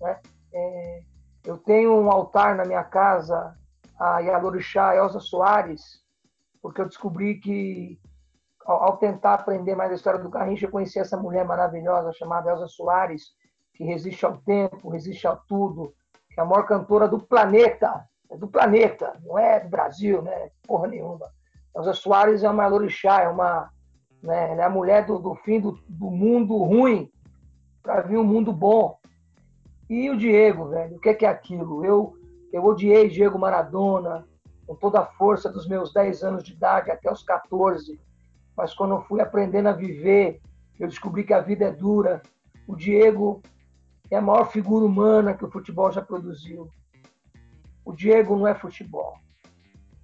Speaker 5: Né? É, eu tenho um altar na minha casa, a Yalorixá Elza Soares, porque eu descobri que, ao, ao, tentar aprender mais a história do Garrincha, eu conheci essa mulher maravilhosa chamada Elza Soares, que resiste ao tempo, resiste a tudo, que é a maior cantora do planeta, é do planeta, não é do Brasil, né? Porra nenhuma. Elza Soares é uma Yalorixá, é uma né? É a mulher do, do fim do, do mundo ruim para vir um mundo bom. E o Diego, velho, o que é, que é aquilo? Eu, eu odiei Diego Maradona com toda a força dos meus 10 anos de idade até os 14. Mas quando eu fui aprendendo a viver, eu descobri que a vida é dura. O Diego é a maior figura humana que o futebol já produziu. O Diego não é futebol.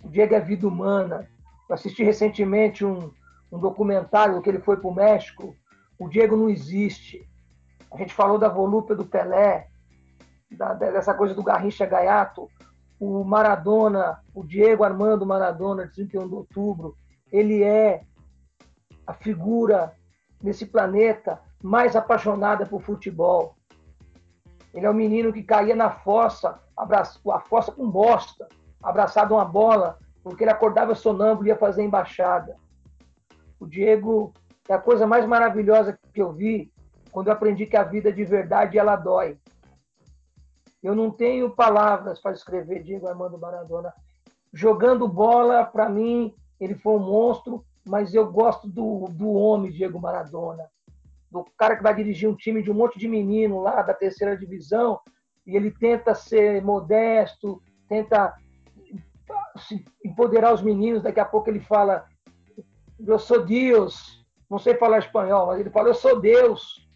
Speaker 5: O Diego é vida humana. Eu assisti recentemente um, um documentário que ele foi para o México. O Diego não existe. A gente falou da volúpia do Pelé, da, dessa coisa do Garrincha Gaiato. O Maradona, o Diego Armando Maradona, de 31 de outubro, ele é a figura nesse planeta mais apaixonada por futebol. Ele é o menino que caía na fossa, abraça, a fossa com bosta, abraçado a uma bola, porque ele acordava sonâmbulo e ia fazer embaixada. O Diego é a coisa mais maravilhosa que eu vi quando eu aprendi que a vida de verdade ela dói. Eu não tenho palavras para escrever Diego Armando Maradona. Jogando bola, para mim, ele foi um monstro, mas eu gosto do, do homem Diego Maradona. Do cara que vai dirigir um time de um monte de menino lá da terceira divisão e ele tenta ser modesto, tenta empoderar os meninos. Daqui a pouco ele fala: eu sou Deus. Não sei falar espanhol, mas ele fala, eu sou Deus.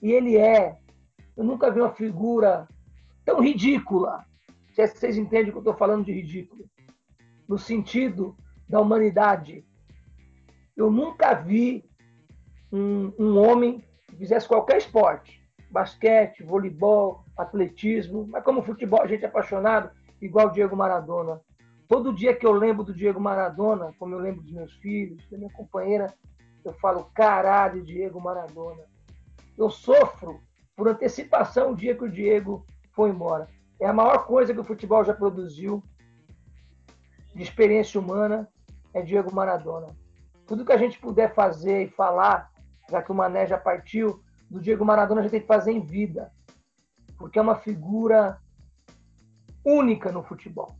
Speaker 5: E ele é. Eu nunca vi uma figura tão ridícula. Se vocês entendem que eu estou falando de ridículo. No sentido da humanidade. Eu nunca vi um, um homem que fizesse qualquer esporte. Basquete, voleibol, atletismo. Mas como futebol, a gente é apaixonado, igual o Diego Maradona. Todo dia que eu lembro do Diego Maradona, como eu lembro dos meus filhos, da minha companheira, eu falo, caralho, Diego Maradona. Eu sofro por antecipação o dia que o Diego foi embora. É a maior coisa que o futebol já produziu de experiência humana é Diego Maradona. Tudo que a gente puder fazer e falar, já que o Mané já partiu, do Diego Maradona a gente tem que fazer em vida. Porque é uma figura única no futebol.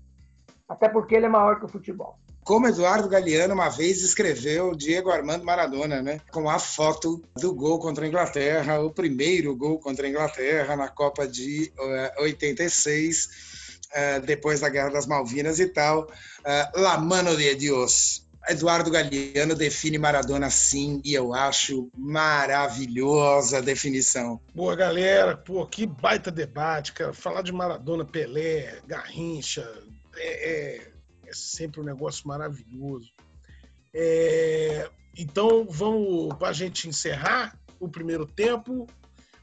Speaker 5: Até porque ele é maior que o futebol.
Speaker 3: Como Eduardo Galeano uma vez escreveu Diego Armando Maradona, né? Com a foto do gol contra a Inglaterra, o primeiro gol contra a Inglaterra na Copa de uh, 86, uh, depois da Guerra das Malvinas e tal. Uh, La mano de Dios. Eduardo Galeano define Maradona assim e eu acho maravilhosa a definição.
Speaker 2: Boa, galera. Pô, que baita debate, cara. Falar de Maradona, Pelé, Garrincha, é, é, é sempre um negócio maravilhoso. É, então, vamos, para a gente encerrar o primeiro tempo,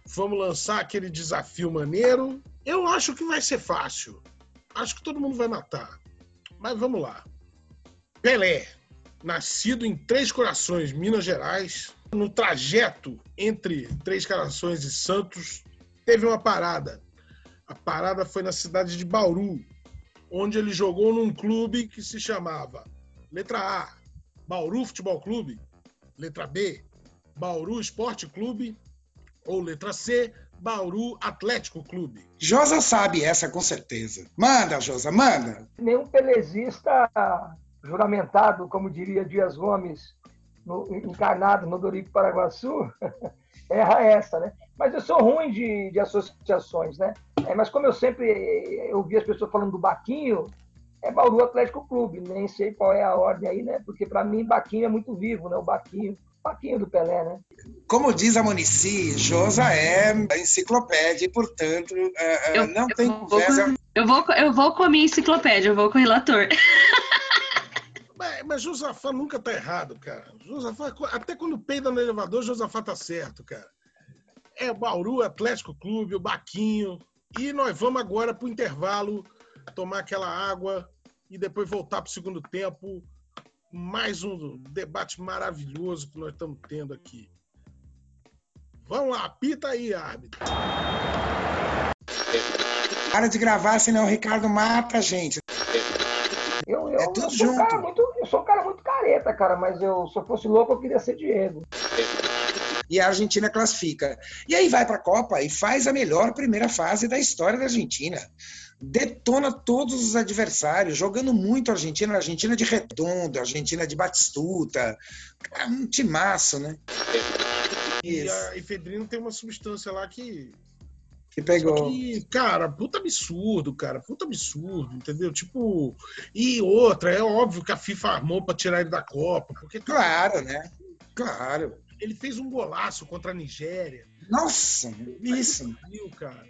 Speaker 2: vamos lançar aquele desafio maneiro. Eu acho que vai ser fácil. Acho que todo mundo vai matar. Mas vamos lá. Pelé, nascido em Três Corações, Minas Gerais, no trajeto entre Três Corações e Santos, teve uma parada. A parada foi na cidade de Bauru, onde ele jogou num clube que se chamava letra A, Bauru Futebol Clube, letra B, Bauru Esporte Clube, ou letra C, Bauru Atlético Clube.
Speaker 3: Josa sabe essa com certeza. Manda, Josa, manda.
Speaker 5: Nenhum pelezista juramentado, como diria Dias Gomes, no, encarnado no Dorico Paraguaçu, erra essa, né? Mas eu sou ruim de, de associações, né? É, mas como eu sempre eu vi as pessoas falando do Baquinho, é Bauru Atlético Clube, nem sei qual é a ordem aí, né? Porque para mim Baquinho é muito vivo, né? O Baquinho, Baquinho do Pelé, né?
Speaker 3: Como diz a Monici, Josa é enciclopédia, portanto, é, é, eu, não tem conversa.
Speaker 4: Eu vou, eu vou com a minha enciclopédia, eu vou com o relator.
Speaker 2: Mas, mas Josafá nunca tá errado, cara. Josafá, até quando peida no elevador, Josafá tá certo, cara é Bauru Atlético Clube, o Baquinho. E nós vamos agora para o intervalo tomar aquela água e depois voltar para o segundo tempo mais um debate maravilhoso que nós estamos tendo aqui. Vamos lá, pita aí, árbitro.
Speaker 3: Para de gravar, senão o Ricardo mata a gente.
Speaker 5: Eu, eu,
Speaker 3: É tudo
Speaker 5: eu
Speaker 3: junto.
Speaker 5: cara muito, sou um cara muito careta, cara, mas eu, se eu fosse louco, eu queria ser Diego.
Speaker 3: E a Argentina classifica. E aí vai para a Copa e faz a melhor primeira fase da história da Argentina. Detona todos os adversários, jogando muito a Argentina, a Argentina de Redondo, a Argentina de Batistuta. Cara, um timaço, né?
Speaker 2: E a efedrina tem uma substância lá que.
Speaker 3: Que pegou.
Speaker 2: que, cara, puta absurdo, cara. Puta absurdo, entendeu? Tipo. E outra, é óbvio que a FIFA armou pra tirar ele da Copa. Porque, cara,
Speaker 3: Claro, né? Claro.
Speaker 2: ele fez um golaço contra a Nigéria.
Speaker 3: Nossa, isso.
Speaker 2: Viu, cara?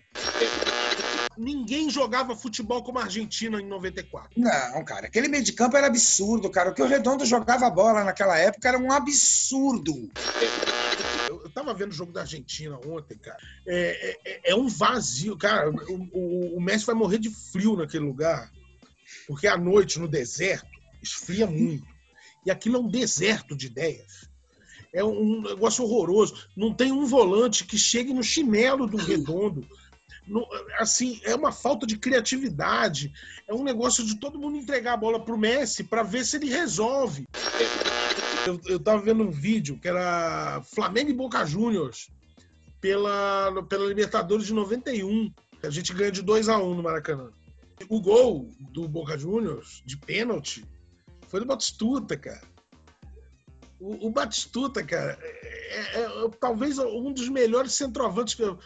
Speaker 2: Ninguém jogava futebol como a Argentina em 94.
Speaker 3: Não, cara, aquele meio de campo era absurdo, cara. O que o Redondo jogava bola naquela época era um absurdo.
Speaker 2: Eu, eu tava vendo o jogo da Argentina ontem, cara. É, é- é um vazio, cara. O, o- o Messi vai morrer de frio naquele lugar. Porque à noite, no deserto, esfria muito. E aquilo é um deserto de ideias. É um negócio horroroso. Não tem um volante que chegue no chinelo do redondo. Assim, é uma falta de criatividade. É um negócio de todo mundo entregar a bola pro Messi para ver se ele resolve. Eu, eu tava vendo um vídeo que era Flamengo e Boca Juniors pela, pela Libertadores de 91. que A gente ganha de 2 a 1 no Maracanã. O gol do Boca Juniors, de pênalti, foi do Batistuta, cara. O, o Batistuta, cara, é, é- é talvez um dos melhores centroavantes que eu.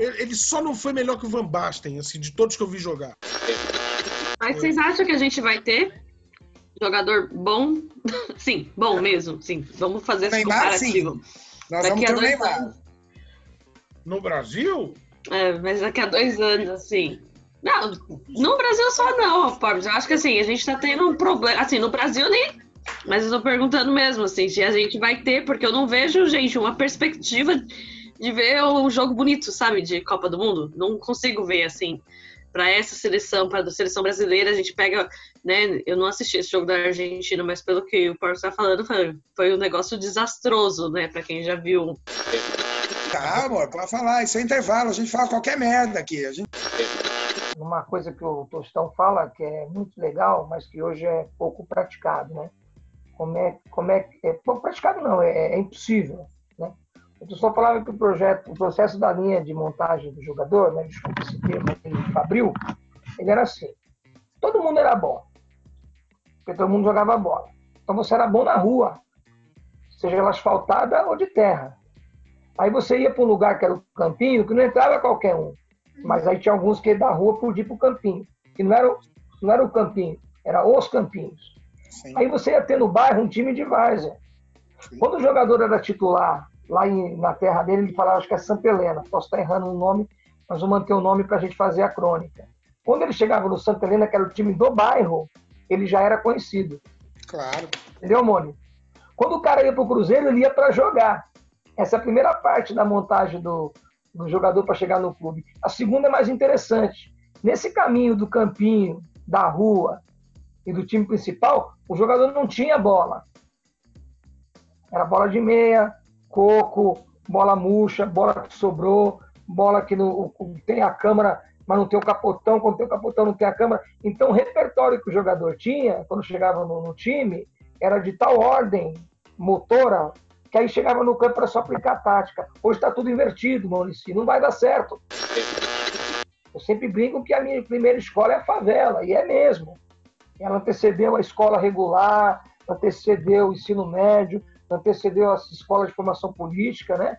Speaker 2: Ele só não foi melhor que o Van Basten, assim, de todos que eu vi jogar.
Speaker 4: Mas vocês acham que a gente vai ter jogador bom? sim, bom mesmo, sim. Vamos fazer esse
Speaker 3: Neymar,
Speaker 4: comparativo.
Speaker 3: Nós
Speaker 4: Daqui
Speaker 3: vamos
Speaker 4: a dois
Speaker 3: Neymar.
Speaker 4: anos.
Speaker 2: No Brasil,
Speaker 4: É, mas daqui a dois anos, assim. Não, no Brasil só não, Pobres. Eu acho que assim, a gente tá tendo um problema. Assim, no Brasil nem. Mas eu tô perguntando mesmo, assim, se a gente vai ter, porque eu não vejo, gente, uma perspectiva de ver um jogo bonito, sabe, de Copa do Mundo. Não consigo ver, assim. Pra essa seleção, pra a seleção brasileira, a gente pega, né? Eu não assisti esse jogo da Argentina, mas pelo que o Porto tá falando, foi, foi um negócio desastroso, né? Pra quem já viu
Speaker 3: Tá, amor, pode falar. Isso é intervalo. A gente fala qualquer merda aqui. A gente...
Speaker 5: Uma coisa que o Tostão fala que é muito legal, mas que hoje é pouco praticado, né? Como é, como é, é pouco praticado não, é, é impossível? O Tostão falava que o projeto, o processo da linha de montagem do jogador, né? Desculpa esse termo aí, Fabril, ele era assim. Todo mundo era bom, porque todo mundo jogava bola. Então você era bom na rua, seja ela asfaltada ou de terra. Aí você ia para um lugar que era o campinho, que não entrava qualquer um. Mas aí tinha alguns que da rua podiam ir para o campinho. Que não era, o- não era o campinho, era os campinhos.
Speaker 3: Sim.
Speaker 5: Aí você ia ter no bairro um time de várzea. Quando o jogador era titular, lá em- na terra dele, ele falava, acho que é Santa Helena. Posso estar errando o nome, mas vou manter o nome para a gente fazer a crônica. Quando ele chegava no Santa Helena, que era o time do bairro, ele já era conhecido.
Speaker 3: Claro.
Speaker 5: Entendeu, Mônio? Quando o cara ia para o Cruzeiro, ele ia para jogar. Essa é a primeira parte da montagem do, do jogador para chegar no clube. A segunda é mais interessante. Nesse caminho do campinho, da rua e do time principal, o jogador não tinha bola. Era bola de meia, coco, bola murcha, bola que sobrou, bola que não, tem a câmera, mas não tem o capotão, quando tem o capotão não tem a câmera. Então o repertório que o jogador tinha, quando chegava no, no time, era de tal ordem motora, que aí chegava no campo para só aplicar a tática. Hoje está tudo invertido, Maurício, não vai dar certo. Eu sempre brinco que a minha primeira escola é a favela, e é mesmo. Ela antecedeu a escola regular, antecedeu o ensino médio, antecedeu as escolas de formação política, né?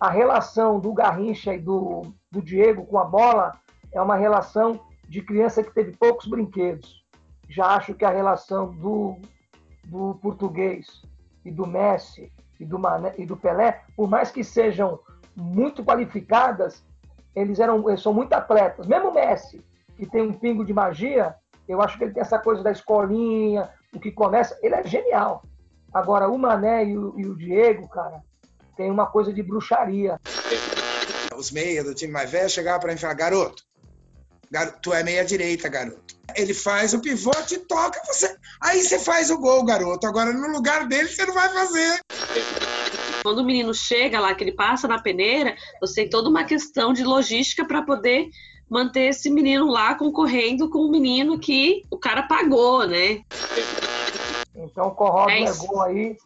Speaker 5: A relação do Garrincha e do, do Diego com a bola é uma relação de criança que teve poucos brinquedos. Já acho que a relação do, do português e do Messi e do, Mané, e do Pelé, por mais que sejam muito qualificadas, eles eram eles são muito atletas. Mesmo o Messi, que tem um pingo de magia, eu acho que ele tem essa coisa da escolinha, o que começa, ele é genial. Agora, o Mané e o, e o Diego, cara, tem uma coisa de bruxaria.
Speaker 3: Os meias do time mais velho chegavam para mim e falavam, garoto, Garoto, tu é meia direita, garoto. Ele faz o pivote e toca, você. Aí você faz o gol, garoto. Agora, no lugar dele, você não vai fazer.
Speaker 4: Quando o menino chega lá, que ele passa na peneira, você tem toda uma questão de logística para poder manter esse menino lá concorrendo com o menino que o cara pagou, né?
Speaker 5: Então, corrobe é
Speaker 4: Dez.
Speaker 5: gol aí,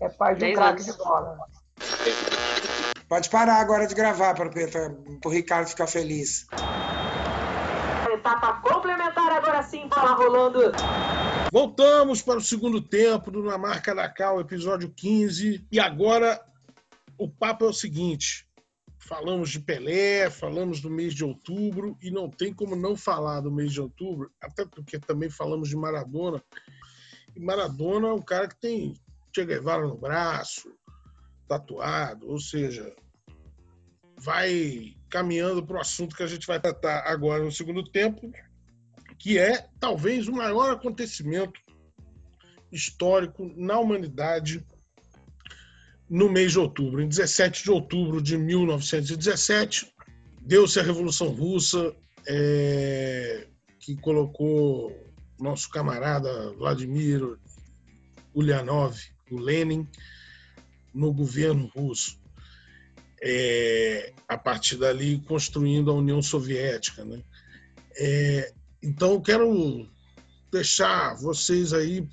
Speaker 5: é pai de um craque de bola.
Speaker 3: Pode parar agora de gravar, para o Ricardo ficar feliz.
Speaker 6: Etapa complementar agora sim, bola rolando.
Speaker 2: Voltamos para o segundo tempo do Na Marca da Cal, episódio 15. E agora o papo é o seguinte: falamos de Pelé, falamos do mês de outubro, e não tem como não falar do mês de outubro, até porque também falamos de Maradona. Maradona é um cara que tem Che Guevara no braço, tatuado, ou seja, vai caminhando para o assunto que a gente vai tratar agora no segundo tempo, que é talvez o maior acontecimento histórico na humanidade no mês de outubro. Em 17 de outubro de 1917, deu-se a Revolução Russa, é, que colocou nosso camarada Vladimir Ulyanov, o Lenin, no governo russo. É, a partir dali, construindo a União Soviética. Né? É, então, eu quero deixar vocês aí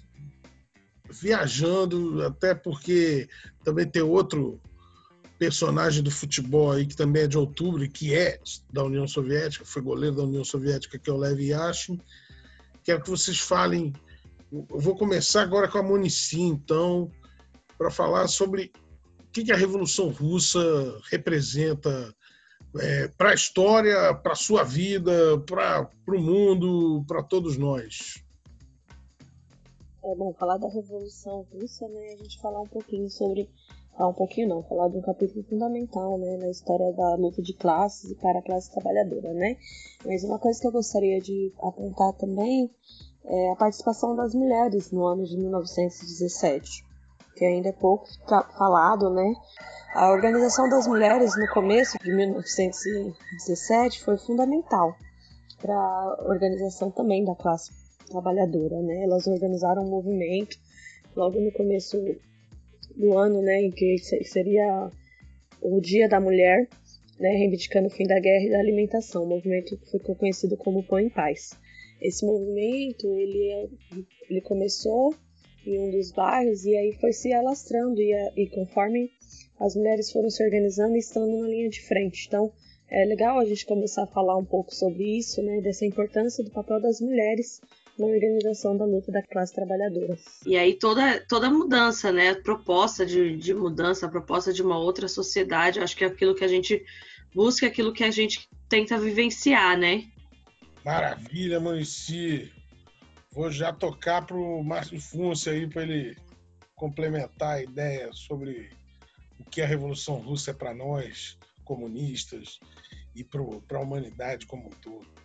Speaker 2: viajando, até porque também tem outro personagem do futebol aí que também é de outubro que é da União Soviética, foi goleiro da União Soviética, que é o Lev Yashin. Quero que vocês falem. Eu vou começar agora com a Monici, então, para falar sobre o que que a Revolução Russa representa é, para a história, para a sua vida, para o mundo, para todos nós.
Speaker 4: É bom falar da Revolução Russa, né? A gente falar um pouquinho sobre. Ah, um pouquinho não, falar de um capítulo fundamental, né? Na história da luta de classes e para a classe trabalhadora, né? Mas uma coisa que eu gostaria de apontar também é a participação das mulheres no ano de 1917, que ainda é pouco falado, né? A organização das mulheres no começo de 1917 foi fundamental para a organização também da classe trabalhadora, né? Elas organizaram um movimento logo no começo do ano, né, em que se- seria o Dia da Mulher, né, reivindicando o fim da guerra e da alimentação, um movimento que ficou conhecido como Pão em Paz. Esse movimento, ele, é- ele começou em um dos bairros e aí foi se alastrando e, e conforme as mulheres foram se organizando e estando na linha de frente. Então, é legal a gente começar a falar um pouco sobre isso, né, dessa importância do papel das mulheres na organização da luta da classe trabalhadora. E aí toda, toda mudança, né? Proposta de, de mudança, proposta de uma outra sociedade, acho que é aquilo que a gente busca, aquilo que a gente tenta vivenciar, né?
Speaker 2: Maravilha, Monici. Vou já tocar para o Márcio Funce aí para ele complementar a ideia sobre o que a Revolução Russa é para nós, comunistas, e para a humanidade como um todo.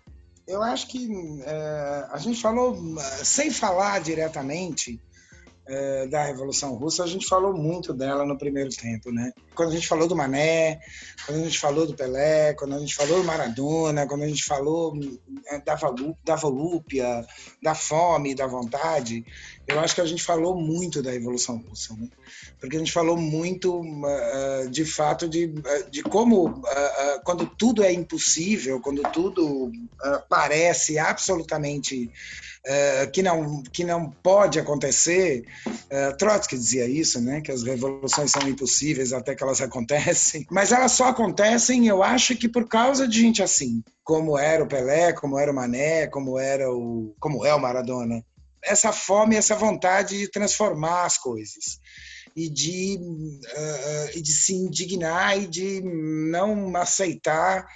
Speaker 3: Eu acho que é, a gente falou, sem falar diretamente é, da Revolução Russa, a gente falou muito dela no primeiro tempo, né? Quando a gente falou do Mané, quando a gente falou do Pelé, quando a gente falou do Maradona, quando a gente falou é, da, da volúpia, da fome, da vontade, eu acho que a gente falou muito da Revolução Russa, né? Porque a gente falou muito, uh, de fato, de, uh, de como, quando tudo é impossível, quando tudo parece absolutamente uh, que, não, que não pode acontecer, uh, Trotsky dizia isso, né? Que as revoluções são impossíveis até que elas acontecem, mas elas só acontecem, eu acho que por causa de gente assim, como era o Pelé, como era o Mané, como era o, como é o Maradona. Essa fome, essa vontade de transformar as coisas e de, uh, e de se indignar e de não aceitar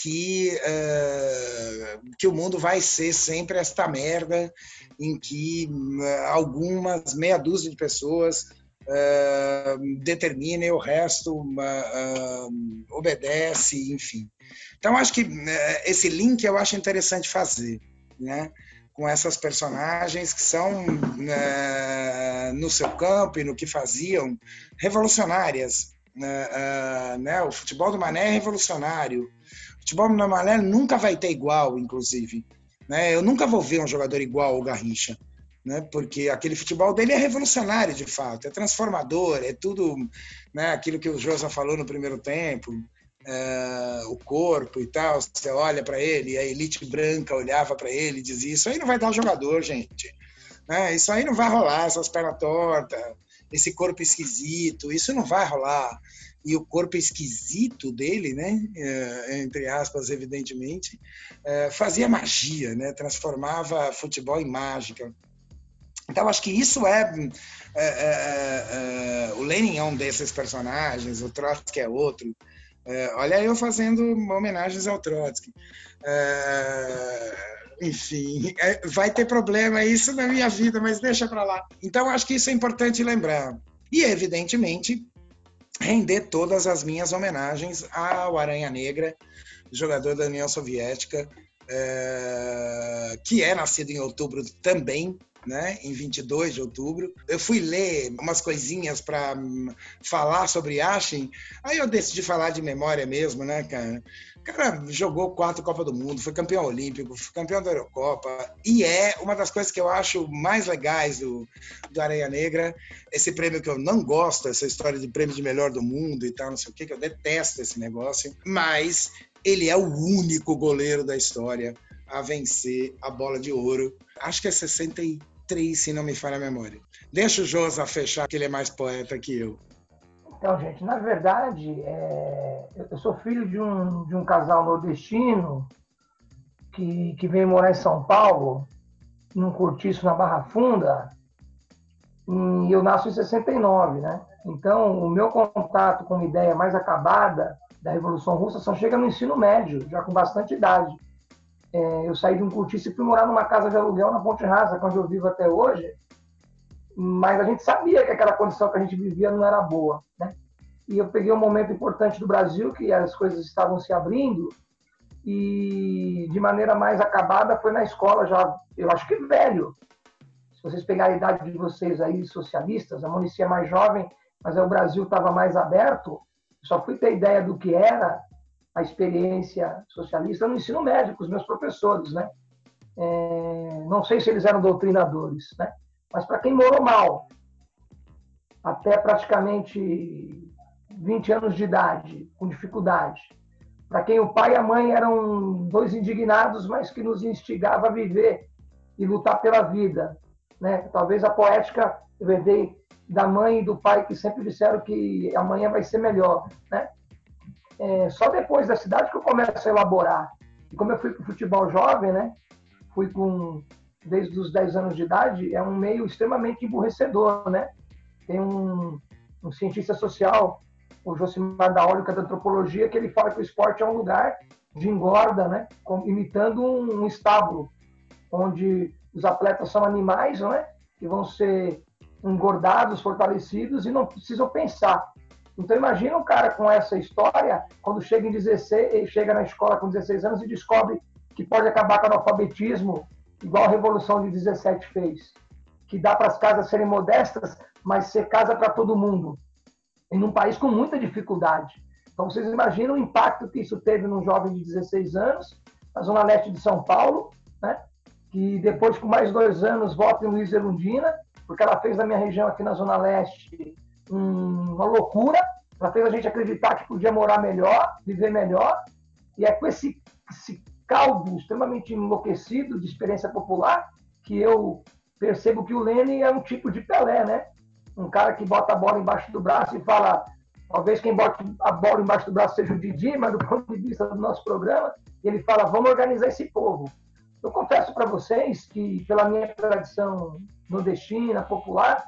Speaker 3: que, uh, que o mundo vai ser sempre esta merda em que uh, algumas meia dúzia de pessoas uh, determina e o resto obedece, enfim. Então acho que esse link eu acho interessante fazer, né? com essas personagens que são uh, no seu campo e no que faziam revolucionárias. Uh, uh, né? O futebol do Mané é revolucionário, Futebol no amarelo nunca vai ter igual, inclusive. Né? Eu nunca vou ver um jogador igual ao Garrincha. Né? Porque aquele futebol dele é revolucionário, de fato, é transformador, é tudo né? aquilo que o Josa falou no primeiro tempo, é, o corpo e tal. Você olha para ele, a elite branca olhava para ele e dizia: Isso aí não vai dar jogador, gente. Né? Isso aí não vai rolar, essas pernas tortas, esse corpo esquisito, isso não vai rolar. E o corpo esquisito dele, né, é, entre aspas, evidentemente, é, fazia magia, né, transformava futebol em mágica. Então, acho que isso é. é, é, o Lenin é um desses personagens, o Trotsky é outro. Olha eu fazendo homenagens ao Trotsky. Enfim, vai ter problema isso na minha vida, mas deixa para lá. Então, acho que isso é importante lembrar. E, evidentemente, render todas as minhas homenagens ao Aranha Negra, jogador da União Soviética, é, que é nascido em outubro também, né, em 22 de outubro. Eu fui ler umas coisinhas para falar sobre Yashin, aí eu decidi falar de memória mesmo, né, cara? O cara jogou quatro Copa do Mundo, foi campeão olímpico, foi campeão da Eurocopa, e é uma das coisas que eu acho mais legais do, do Areia Negra, esse prêmio que eu não gosto, essa história de prêmio de melhor do mundo e tal, não sei o que, que eu detesto esse negócio, mas ele é o único goleiro da história a vencer a bola de ouro. Acho que é 63, se não me falha a memória. Deixa o Josa fechar, que ele é mais poeta que eu.
Speaker 5: Então, gente, na verdade, é... eu sou filho de um, de um casal nordestino que, que veio morar em São Paulo, num cortiço na Barra Funda, e eu nasço em 69, né? Então, o meu contato com uma ideia mais acabada da Revolução Russa só chega no ensino médio, já com bastante idade. É, eu saí de um cortiço e fui morar numa casa de aluguel na Ponte Rasa, onde eu vivo até hoje. Mas a gente sabia que aquela condição que a gente vivia não era boa, né? E eu peguei um momento importante do Brasil, que as coisas estavam se abrindo, e de maneira mais acabada foi na escola, já, eu acho que velho. Se vocês pegarem a idade de vocês aí, socialistas, a Monicia é mais jovem, mas o Brasil estava mais aberto, só fui ter ideia do que era a experiência socialista no ensino médio com os meus professores, né? É, não sei se eles eram doutrinadores, né? Mas para quem morou mal, até praticamente 20 anos de idade, com dificuldade, para quem o pai e a mãe eram dois indignados, mas que nos instigava a viver e lutar pela vida, né? Talvez a poética eu herdei da mãe e do pai que sempre disseram que amanhã vai ser melhor, né? É, só depois da cidade que eu começo a elaborar. E como eu fui para o futebol jovem, né? Fui com desde os 10 anos de idade, é um meio extremamente emburrecedor, né? Tem um, um cientista social, o Josimar que é da antropologia, que ele fala que o esporte é um lugar de engorda, né? Imitando um, um estábulo, onde os atletas são animais, né? Que vão ser engordados, fortalecidos e não precisam pensar. Então imagina um cara com essa história, quando chega em 16, chega na escola com 16 anos e descobre que pode acabar com o analfabetismo, igual a Revolução de 17 fez. Que dá para as casas serem modestas, mas ser casa para todo mundo. Em um país com muita dificuldade. Então vocês imaginam o impacto que isso teve num jovem de 16 anos, na zona leste de São Paulo, né? que depois, com mais dois anos, vota em Luiz Erundina, porque ela fez na minha região aqui na zona leste uma loucura, ela fez a gente acreditar que podia morar melhor, viver melhor, e é com esse, esse caldo extremamente enlouquecido de experiência popular que eu percebo que o Lene é um tipo de Pelé, né? Um cara que bota a bola embaixo do braço e fala, talvez quem bota a bola embaixo do braço seja o Didi, mas do ponto de vista do nosso programa, ele fala, vamos organizar esse povo. Eu confesso para vocês que, pela minha tradição nordestina, popular,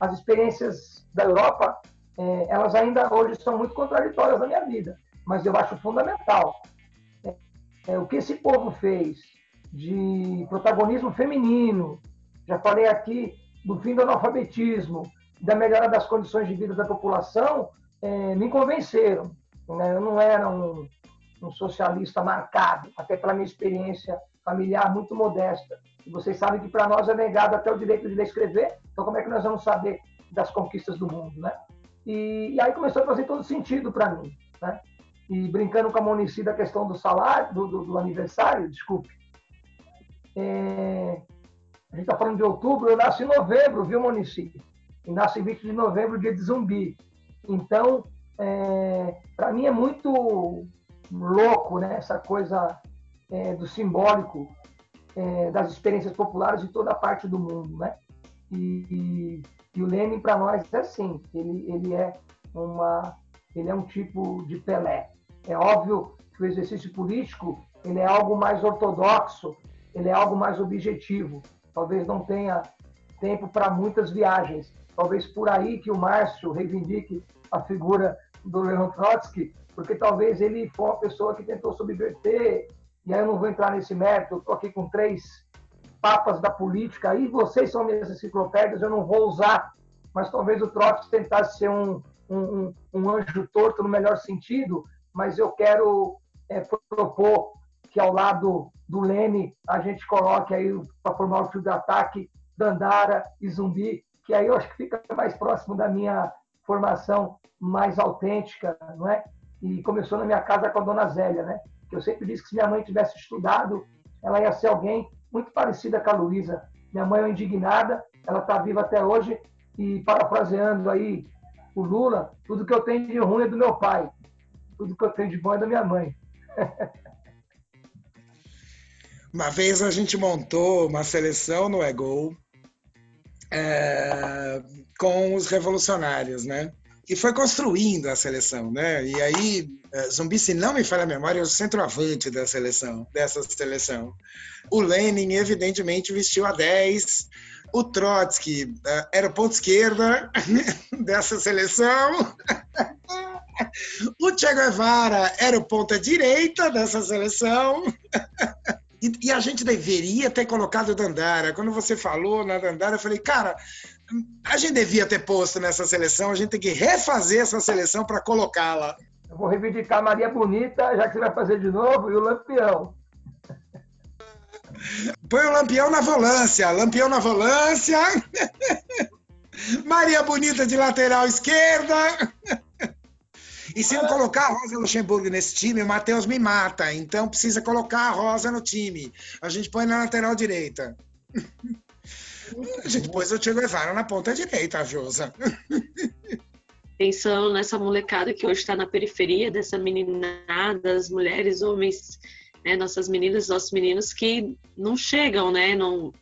Speaker 5: as experiências da Europa, é, elas ainda hoje são muito contraditórias na minha vida, mas eu acho fundamental. É, é, o que esse povo fez de protagonismo feminino, já falei aqui do fim do analfabetismo, da melhora das condições de vida da população, é, me convenceram. Né? Eu não era um, um socialista marcado, até pela minha experiência familiar muito modesta. E vocês sabem que para nós é negado até o direito de ler e escrever, então como é que nós vamos saber das conquistas do mundo, né? E, e aí começou a fazer todo sentido para mim, né? e brincando com a Monici da questão do salário, do, do, do aniversário, desculpe. É, a gente está falando de outubro, eu nasci em novembro, viu, Monici? E nasci em 20 de novembro, dia de zumbi. Então, é, para mim é muito louco né, essa coisa é, do simbólico é, das experiências populares de toda a parte do mundo. Né? E, e, e o Lenin, para nós, é assim: ele, ele, é uma, ele é um tipo de Pelé. É óbvio que o exercício político ele é algo mais ortodoxo, ele é algo mais objetivo. Talvez não tenha tempo para muitas viagens. Talvez por aí que o Márcio reivindique a figura do Leon Trotsky, porque talvez ele foi uma pessoa que tentou subverter, e aí eu não vou entrar nesse mérito, eu estou aqui com três papas da política, aí vocês são minhas enciclopédias, eu não vou usar, mas talvez o Trotsky tentasse ser um, um, um anjo torto no melhor sentido, mas eu quero é, propor que ao lado do Leme a gente coloque aí para formar o fio de ataque Dandara e Zumbi, que aí eu acho que fica mais próximo da minha formação mais autêntica, não é? E começou na minha casa com a dona Zélia, né? Eu sempre disse que se minha mãe tivesse estudado, ela ia ser alguém muito parecida com a Luísa. Minha mãe é indignada, ela está viva até hoje e parafraseando aí o Lula, tudo que eu tenho de ruim é do meu pai, tudo que eu tenho de bom é da minha mãe.
Speaker 3: uma vez a gente montou uma seleção no Egol é, com os revolucionários, né? E foi construindo a seleção, né? E aí, é, Zumbi, se não me falha a memória, é o centroavante da seleção, dessa seleção. O Lenin, evidentemente, vestiu a 10. O Trotsky é, era o ponto esquerda dessa seleção. O Che Guevara era o ponta direita dessa seleção. E, a gente deveria ter colocado o Dandara. Quando você falou na Dandara, eu falei, cara, a gente devia ter posto nessa seleção, a gente tem que refazer essa seleção para colocá-la.
Speaker 5: Eu vou reivindicar a Maria Bonita, já que você vai fazer de novo, e o Lampião.
Speaker 3: Põe o Lampião na volância, Lampião na volância. Maria Bonita de lateral esquerda. E se não colocar a Rosa Luxemburgo nesse time, o Matheus me mata. Então precisa colocar a Rosa no time. A gente põe na lateral direita. Pôs o Thiago Guevara na ponta direita, Josa.
Speaker 4: Pensando nessa molecada que hoje está na periferia, dessa meninada, as mulheres, homens, né, nossas meninas, nossos meninos que não chegam, né? Não,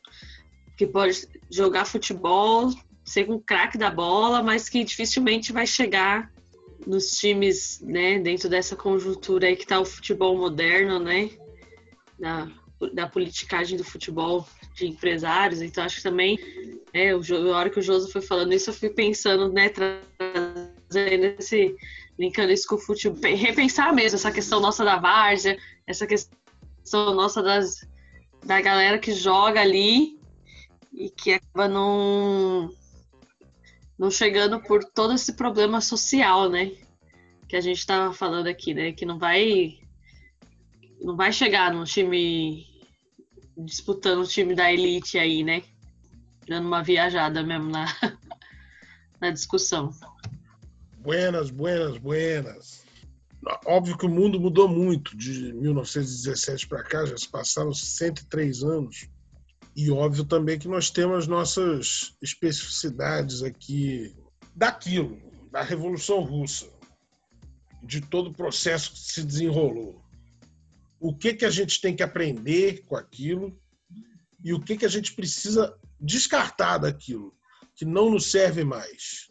Speaker 4: que pode jogar futebol, ser um craque da bola, mas que dificilmente vai chegar nos times, né, dentro dessa conjuntura aí que está o futebol moderno, né, da, da politicagem do futebol de empresários, então acho que também, é, a hora que o Joso foi falando isso, eu fui pensando, né, trazendo esse, linkando isso com o futebol, repensar mesmo essa questão nossa da várzea, essa questão nossa das, da galera que joga ali e que acaba não não chegando por todo esse problema social, né? Que a gente estava falando aqui, né? Que não vai não vai chegar num time disputando o time da elite aí, né? Dando uma viajada mesmo na, na discussão.
Speaker 2: Buenas, buenas, buenas. Óbvio que o mundo mudou muito de 1917 para cá, já se passaram 103 anos. E óbvio também que nós temos nossas especificidades aqui daquilo, da Revolução Russa, de todo o processo que se desenrolou. O que, que a gente tem que aprender com aquilo e o que, que a gente precisa descartar daquilo, que não nos serve mais.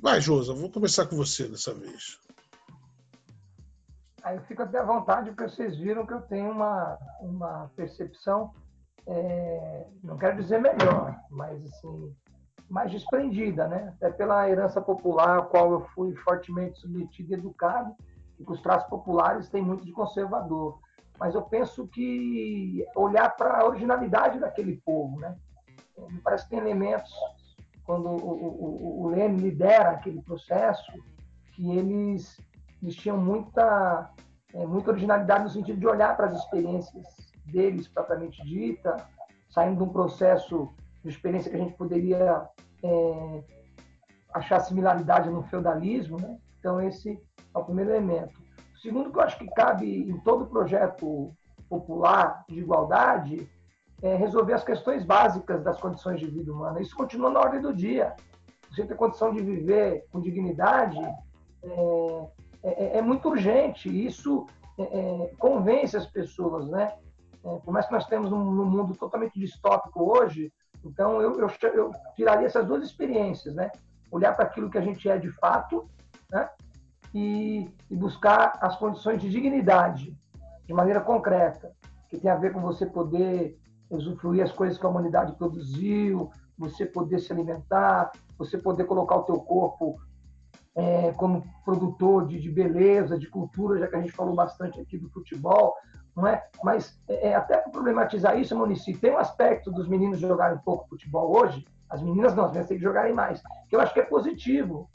Speaker 2: Vai, Josa, vou começar com você dessa vez.
Speaker 5: Aí fico até à vontade, porque vocês viram que eu tenho uma, uma percepção, é, não quero dizer melhor, mas assim, mais desprendida, né? Até pela herança popular, a qual eu fui fortemente submetido e educado, e que os traços populares têm muito de conservador. Mas eu penso que olhar para a originalidade daquele povo, né? Me parece que tem elementos, quando o, o, o Lênin lidera aquele processo, que eles eles tinham muita, é, muita originalidade no sentido de olhar para as experiências deles propriamente dita, saindo de um processo de experiência que a gente poderia é, achar similaridade no feudalismo, né? Então, esse é o primeiro elemento. O segundo que eu acho que cabe em todo projeto popular de igualdade é resolver as questões básicas das condições de vida humana. Isso continua na ordem do dia. Você ter condição de viver com dignidade é, é, é muito urgente. Isso é, é, convence as pessoas, né? É, por mais que nós temos um, um, mundo totalmente distópico hoje, então eu, eu, eu tiraria essas duas experiências, né? Olhar para aquilo que a gente é de fato, né? E, e buscar as condições de dignidade de maneira concreta, que tem a ver com você poder usufruir as coisas que a humanidade produziu, você poder se alimentar, você poder colocar o teu corpo é, como produtor de, de, beleza, de cultura, já que a gente falou bastante aqui do futebol, não é? Mas é, é até para problematizar isso, município, tem um aspecto dos meninos jogarem pouco futebol hoje, as meninas não, as meninas têm que jogarem mais, que eu acho que é positivo.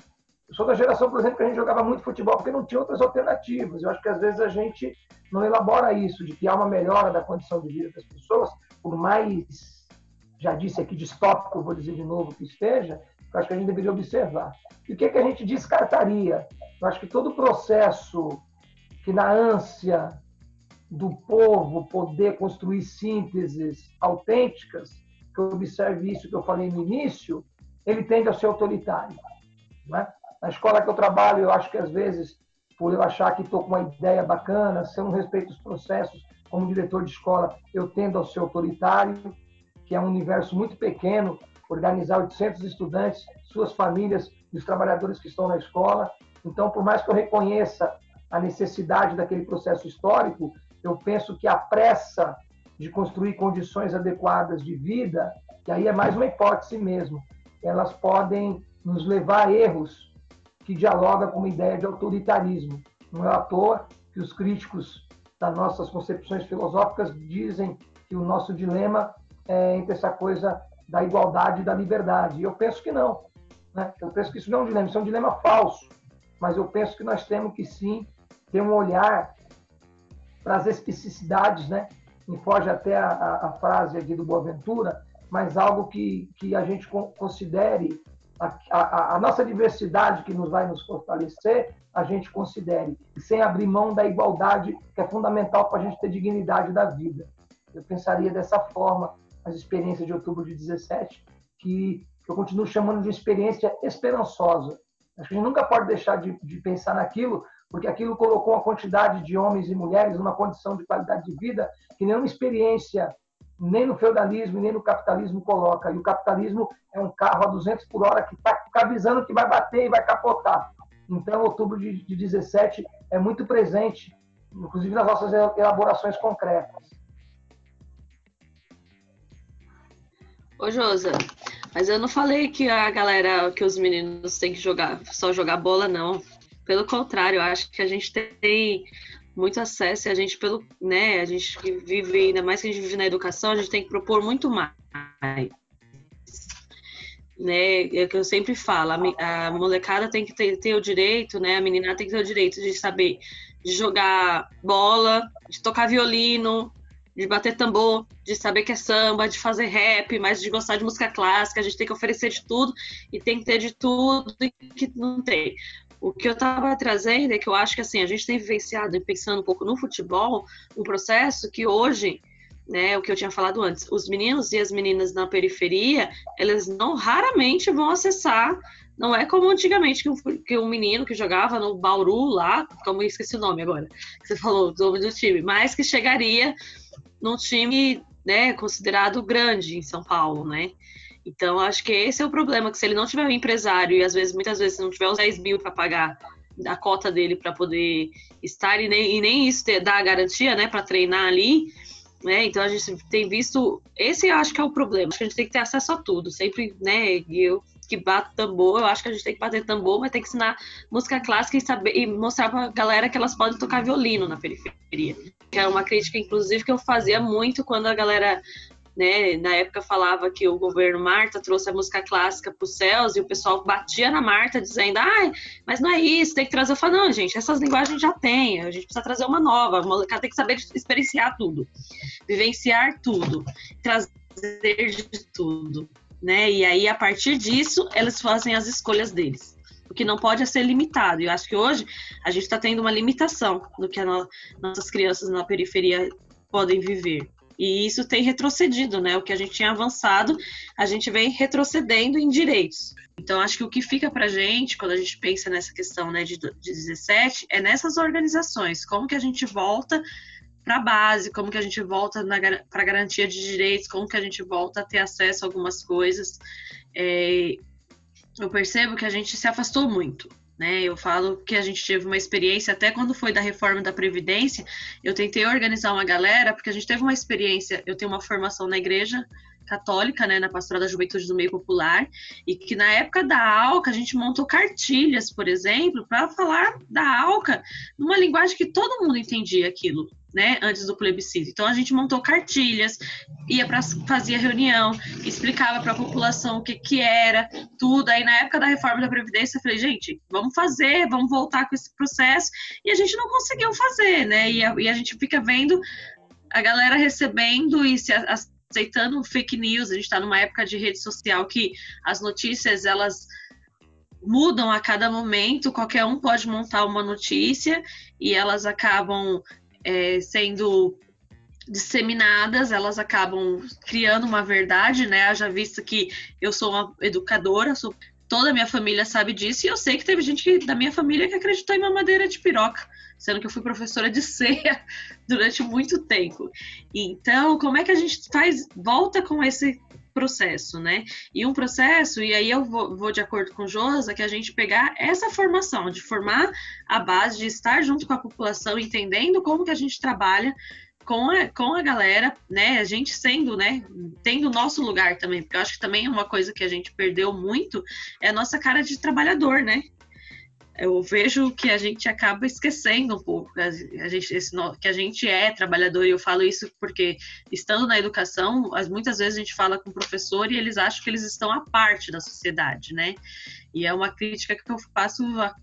Speaker 5: Eu sou da geração, por exemplo, que a gente jogava muito futebol porque não tinha outras alternativas. Eu acho que às vezes a gente não elabora isso, de que há uma melhora da condição de vida das pessoas, por mais, já disse aqui, distópico, vou dizer de novo, que esteja, eu acho que a gente deveria observar. E o que, é que a gente descartaria? Eu acho que todo o processo que, na ânsia do povo poder construir sínteses autênticas, que observe isso que eu falei no início, ele tende a ser autoritário. Né? Na escola que eu trabalho, eu acho que às vezes, por eu achar que estou com uma ideia bacana, se eu não respeito os processos, como diretor de escola, eu tendo a ser autoritário, que é um universo muito pequeno, organizar 800 estudantes, suas famílias e os trabalhadores que estão na escola. Então, por mais que eu reconheça a necessidade daquele processo histórico, eu penso que a pressa de construir condições adequadas de vida, que aí é mais uma hipótese mesmo, elas podem nos levar a erros que dialogam com uma ideia de autoritarismo. Não é à toa que os críticos das nossas concepções filosóficas dizem que o nosso dilema é entre essa coisa da igualdade e da liberdade. E eu penso que não. Né? Eu penso que isso não é um dilema, isso é um dilema falso. Mas eu penso que nós temos que sim ter um olhar para as especificidades, né? Me foge até a, a, a frase aqui do Boaventura, mas algo que, que a gente considere a, a, nossa diversidade que nos vai nos fortalecer, a gente considere, sem abrir mão da igualdade, que é fundamental para a gente ter dignidade da vida. Eu pensaria dessa forma as experiências de outubro de 17, que eu continuo chamando de experiência esperançosa. Acho que a gente nunca pode deixar de, de pensar naquilo, porque aquilo colocou uma quantidade de homens e mulheres numa condição de qualidade de vida que nenhuma experiência nem no feudalismo nem no capitalismo coloca. E o capitalismo é um carro a 200 por hora que está avisando que vai bater e vai capotar. Então, outubro de, de 17 é muito presente, inclusive nas nossas elaborações concretas.
Speaker 4: Ô, Josa, mas eu não falei que a galera, que os meninos têm que jogar, só jogar bola, não. Pelo contrário, eu acho que a gente tem muito acesso e a gente, pelo, né, a gente que vive, ainda mais que a gente vive na educação, a gente tem que propor muito mais. Né, é o que eu sempre falo, a, molecada tem que ter, ter, o direito, né, a menina tem que ter o direito de saber de jogar bola, de tocar violino, de bater tambor, de saber que é samba, de fazer rap, mas de gostar de música clássica, a gente tem que oferecer de tudo e tem que ter de tudo que não tem. O que eu estava trazendo é que eu acho que assim, a gente tem vivenciado, pensando um pouco no futebol, um processo que hoje, né, o que eu tinha falado antes, os meninos e as meninas na periferia, eles não raramente vão acessar, não é como antigamente que um, que um menino que jogava no Bauru lá, como esqueci o nome agora, que você falou do nome do time, mas que chegaria num time, né, considerado grande em São Paulo, né? Então, acho que esse é o problema, que se ele não tiver um empresário e às vezes, muitas vezes, não tiver os 10 mil para pagar a cota dele para poder estar e nem, e nem isso ter, dar a garantia, né, para treinar ali, né? Então a gente tem visto, esse eu acho que é o problema. Acho que a gente tem que ter acesso a tudo, sempre, né? Eu que bato tambor, eu acho que a gente tem que bater tambor, mas tem que ensinar música clássica e saber e mostrar para a galera que elas podem tocar violino na periferia. Que é uma crítica, inclusive, que eu fazia muito quando a galera né, na época falava que o governo Marta trouxe a música clássica para os céus e o pessoal batia na Marta dizendo, ai, mas não é isso, tem que trazer. Eu falo, não, gente, essas linguagens já tem, a gente precisa trazer uma nova, a molecada tem que saber experienciar tudo, vivenciar tudo, trazer de tudo, né? E aí, a partir disso, eles fazem as escolhas deles. O que não pode é ser limitado. E eu acho que hoje a gente está tendo uma limitação no que no, nossas crianças na periferia podem viver. E isso tem retrocedido, né? O que a gente tinha avançado, a gente vem retrocedendo em direitos. Então, acho que o que fica para gente, quando a gente pensa nessa questão né, de, de 17, é nessas organizações. Como que a gente volta para a base, como que a gente volta para a garantia de direitos, como que a gente volta a ter acesso a algumas coisas. É, eu percebo que a gente se afastou muito. Né? Eu falo que a gente teve uma experiência, até quando foi da reforma da Previdência, eu tentei organizar uma galera, porque a gente teve uma experiência, eu tenho uma formação na igreja católica, né, na Pastoral da Juventude do Meio Popular, e que na época da ALCA a gente montou cartilhas, por exemplo, para falar da ALCA numa linguagem que todo mundo entendia aquilo né, antes do plebiscito. Então a gente montou cartilhas, ia para fazia reunião, explicava para a população o que que era, tudo. Aí na época da reforma da previdência eu falei, gente, vamos fazer, vamos voltar com esse processo. E a gente não conseguiu fazer, né? E a, e a gente fica vendo a galera recebendo e se aceitando fake news. A gente está numa época de rede social que as notícias elas mudam a cada momento, qualquer um pode montar uma notícia e elas acabam é, sendo disseminadas, elas acabam criando uma verdade, né? Já visto que eu sou uma educadora, sou, toda a minha família sabe disso, e eu sei que teve gente que, da minha família que acreditou em mamadeira de piroca, sendo que eu fui professora de ceia durante muito tempo. Então, como é que a gente faz, volta com esse processo, né? E um processo, e aí eu vou, vou, de acordo com o Josa, que a gente pegar essa formação, de formar a base, de estar junto com a população, entendendo como que a gente trabalha com a, com a galera, né? A gente sendo, né? Tendo o nosso lugar também, porque eu acho que também é uma coisa que a gente perdeu muito, é a nossa cara de trabalhador, né? Eu vejo que a gente acaba esquecendo um pouco a gente, esse, que a gente é trabalhador, e eu falo isso porque, estando na educação, as, muitas vezes a gente fala com o professor e eles acham que eles estão à parte da sociedade, né? E é uma crítica que eu faço a,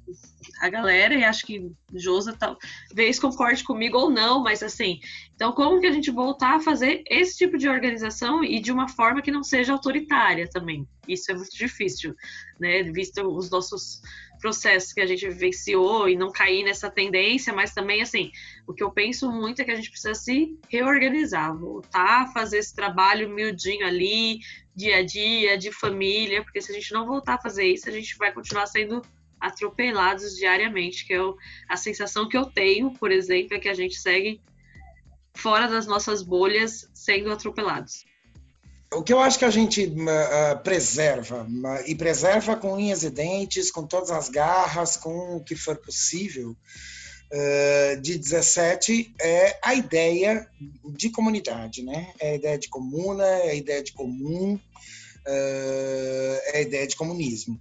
Speaker 4: a galera, e acho que Josa talvez concorde comigo ou não, mas assim, então como que a gente voltar a fazer esse tipo de organização e de uma forma que não seja autoritária também? Isso é muito difícil, né? Visto os nossos processos que a gente vivenciou e não cair nessa tendência, mas também, assim, o que eu penso muito é que a gente precisa se reorganizar, voltar a fazer esse trabalho miudinho ali, dia a dia, de família, porque se a gente não voltar a fazer isso, a gente vai continuar sendo atropelados diariamente, que é a sensação que eu tenho, por exemplo, é que a gente segue fora das nossas bolhas sendo atropelados.
Speaker 3: O que eu acho que a gente uh, preserva, uh, e preserva com unhas e dentes, com todas as garras, com o que for possível, de 17 é a ideia de comunidade, né? É a ideia de comuna, é a ideia de comum, é a ideia de comunismo.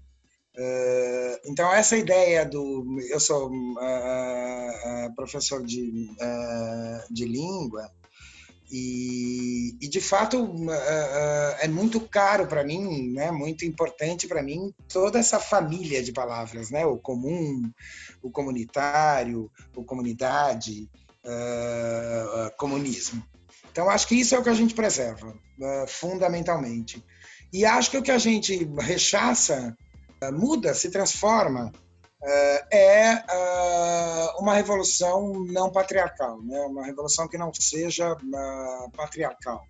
Speaker 3: então, essa ideia do. Eu sou professor de, de língua, e, e, de fato uh, uh, é muito caro para mim, né? Muito importante para mim toda essa família de palavras, né? O comum, o comunitário, o comunidade, uh, comunismo. Então acho que isso é o que a gente preserva fundamentalmente. E acho que o que a gente rechaça muda, se transforma é, é ah, uma revolução não patriarcal, né? uma revolução que não seja ah, patriarcal,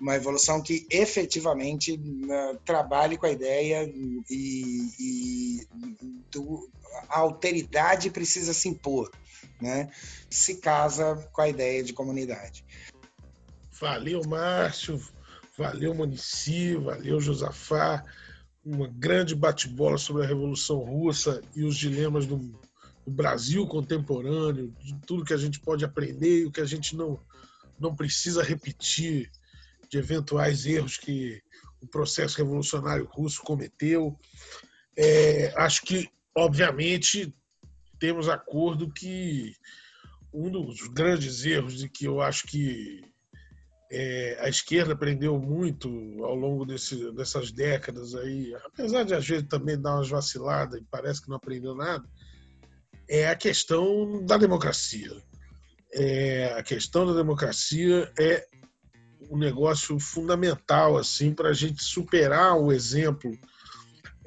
Speaker 3: uma revolução que efetivamente ah, trabalhe com a ideia e, e do, a alteridade precisa se impor, né? se casa com a ideia de comunidade.
Speaker 2: Valeu, Márcio, valeu, Munici, valeu, Josafá uma grande bate-bola sobre a Revolução Russa e os dilemas do, do, Brasil contemporâneo, de tudo que a gente pode aprender e o que a gente não, não precisa repetir de eventuais erros que o processo revolucionário russo cometeu. É, acho que, obviamente, temos acordo que um dos grandes erros de que eu acho que é, a esquerda aprendeu muito ao longo desse, dessas décadas aí, apesar de às vezes também dar umas vaciladas e parece que não aprendeu nada, é a questão da democracia. É, a questão da democracia é um negócio fundamental assim para a gente superar o exemplo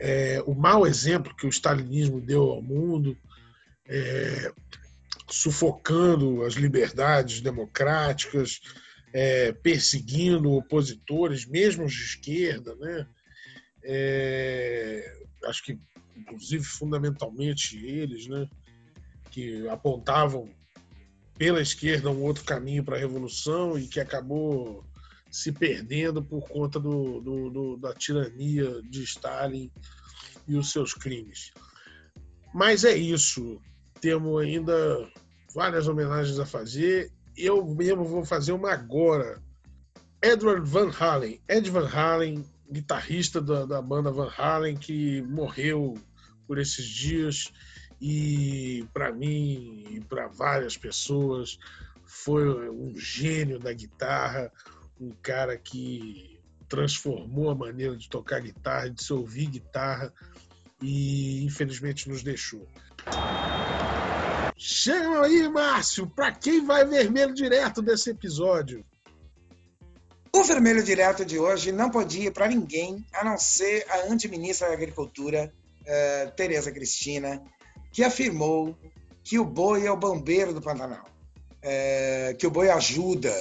Speaker 2: é, o mau exemplo que o stalinismo deu ao mundo, é, sufocando as liberdades democráticas, é, perseguindo opositores, mesmo os de esquerda, né? É, acho que, inclusive, fundamentalmente eles, né? Que apontavam pela esquerda um outro caminho para a revolução e que acabou se perdendo por conta do, do, do, da tirania de Stalin e os seus crimes. Mas é isso. Temos ainda várias homenagens a fazer. Eu mesmo vou fazer uma agora. Edward Van Halen. Ed Van Halen, guitarrista da, da banda Van Halen, que morreu por esses dias e para mim e para várias pessoas foi um gênio da guitarra, um cara que transformou a maneira de tocar guitarra, de se ouvir guitarra e infelizmente nos deixou. Chega aí, Márcio, para quem vai vermelho direto desse episódio?
Speaker 3: O vermelho direto de hoje não podia ir para ninguém a não ser a antiministra da Agricultura, uh, Tereza Cristina, que afirmou que o boi é o bombeiro do Pantanal, uh, que o boi ajuda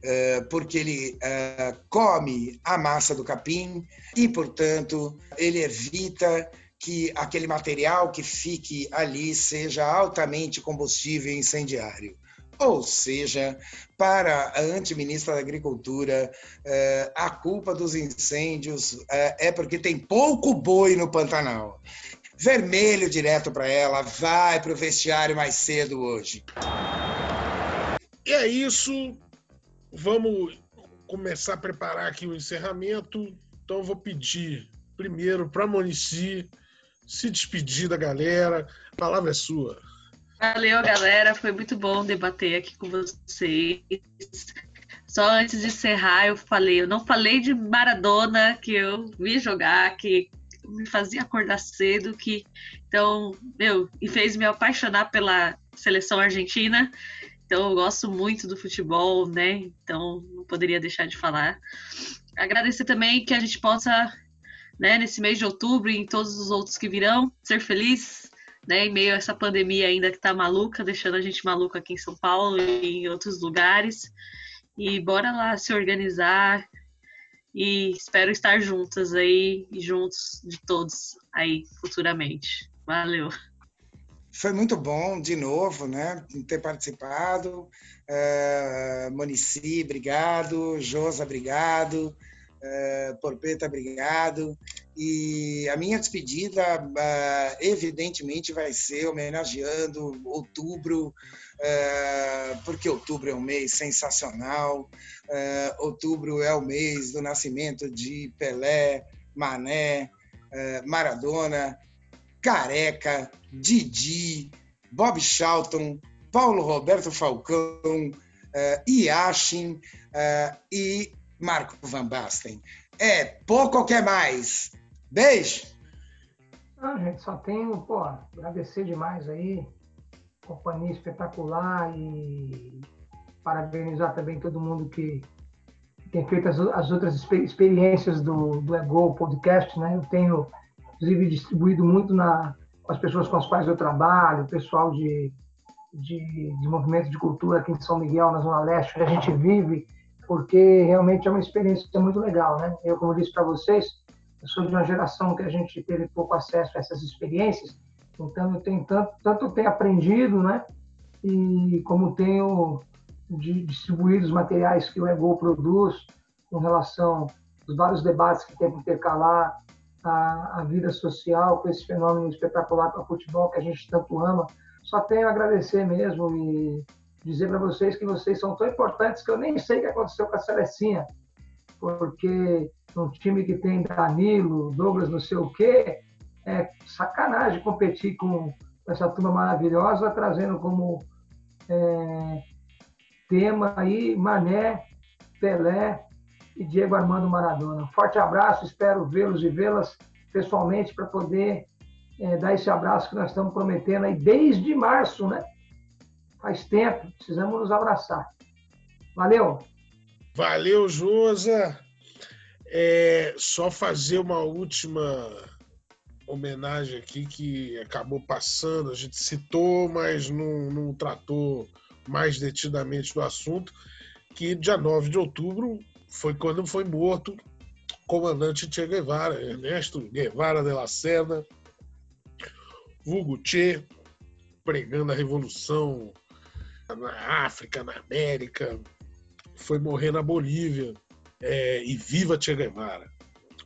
Speaker 3: é, porque ele é, come a massa do capim e, portanto, ele evita que aquele material que fique ali seja altamente combustível e incendiário. Ou seja, para a antiministra da Agricultura, é, a culpa dos incêndios é porque tem pouco boi no Pantanal. Vermelho direto para ela, vai para o vestiário mais cedo hoje.
Speaker 2: E é isso, Vamos começar a preparar aqui o encerramento. Então, vou pedir primeiro para a Monici se despedir da galera. A palavra é sua.
Speaker 4: Valeu, galera. Foi muito bom debater aqui com vocês. Só antes de encerrar, eu falei, eu não falei de Maradona, que eu vi jogar, que me fazia acordar cedo, que então, meu, e fez me apaixonar pela seleção argentina. Então eu gosto muito do futebol, né? Então não poderia deixar de falar. Agradecer também que a gente possa, né, nesse mês de outubro e em todos os outros que virão, ser feliz, né, em meio a essa pandemia ainda que tá maluca, deixando a gente maluca aqui em São Paulo e em outros lugares. E bora lá se organizar e espero estar juntas aí e juntos de todos aí futuramente. Valeu.
Speaker 3: Foi muito bom, de novo, né, ter participado. Uh, Monici, obrigado. Josa, obrigado. Uh, Porpeta, obrigado. E a minha despedida, uh, evidentemente, vai ser homenageando outubro, uh, porque outubro é um mês sensacional. Outubro é o mês do nascimento de Pelé, Mané, Maradona, Careca, Didi, Bob Charlton, Paulo Roberto Falcão, uh, e Marco Van Basten. É pouco ou quer mais? Beijo!
Speaker 5: Ah, gente, só tenho, pô, agradecer demais aí, companhia espetacular e parabenizar também todo mundo que tem feito as, as outras experiências do, do Ego Podcast, né? Eu tenho inclusive distribuído muito na, com as pessoas com as quais eu trabalho, o pessoal de, de, de movimento de cultura aqui em São Miguel, na Zona Leste, onde a gente vive, porque realmente é uma experiência muito legal, né? Eu, como disse para vocês, eu sou de uma geração que a gente teve pouco acesso a essas experiências, então eu tenho tanto, tanto tenho aprendido, né? E como tenho distribuído os materiais que o Ego produz com relação aos vários debates que tem que intercalar a, a vida social com esse fenômeno espetacular para o futebol que a gente tanto ama. Só tenho a agradecer mesmo e dizer para vocês que vocês são tão importantes que eu nem sei o que aconteceu com a Celecinha, porque um time que tem Danilo, Douglas, não sei o quê, é sacanagem competir com essa turma maravilhosa, trazendo como é, tema aí Mané, Pelé, e Diego Armando Maradona. Forte abraço, espero vê-los e vê-las pessoalmente para poder é, dar esse abraço que nós estamos prometendo aí desde março, né? Faz tempo, precisamos nos abraçar. Valeu!
Speaker 2: Valeu, Josa! É, só fazer uma última homenagem aqui que acabou passando, a gente citou, mas não, não tratou mais detidamente do assunto, que dia 9 de outubro foi quando foi morto o comandante Che Guevara, Ernesto Guevara de la Serna, vulgo Che, pregando a revolução na África, na América, foi morrer na Bolívia. É, e viva Che Guevara.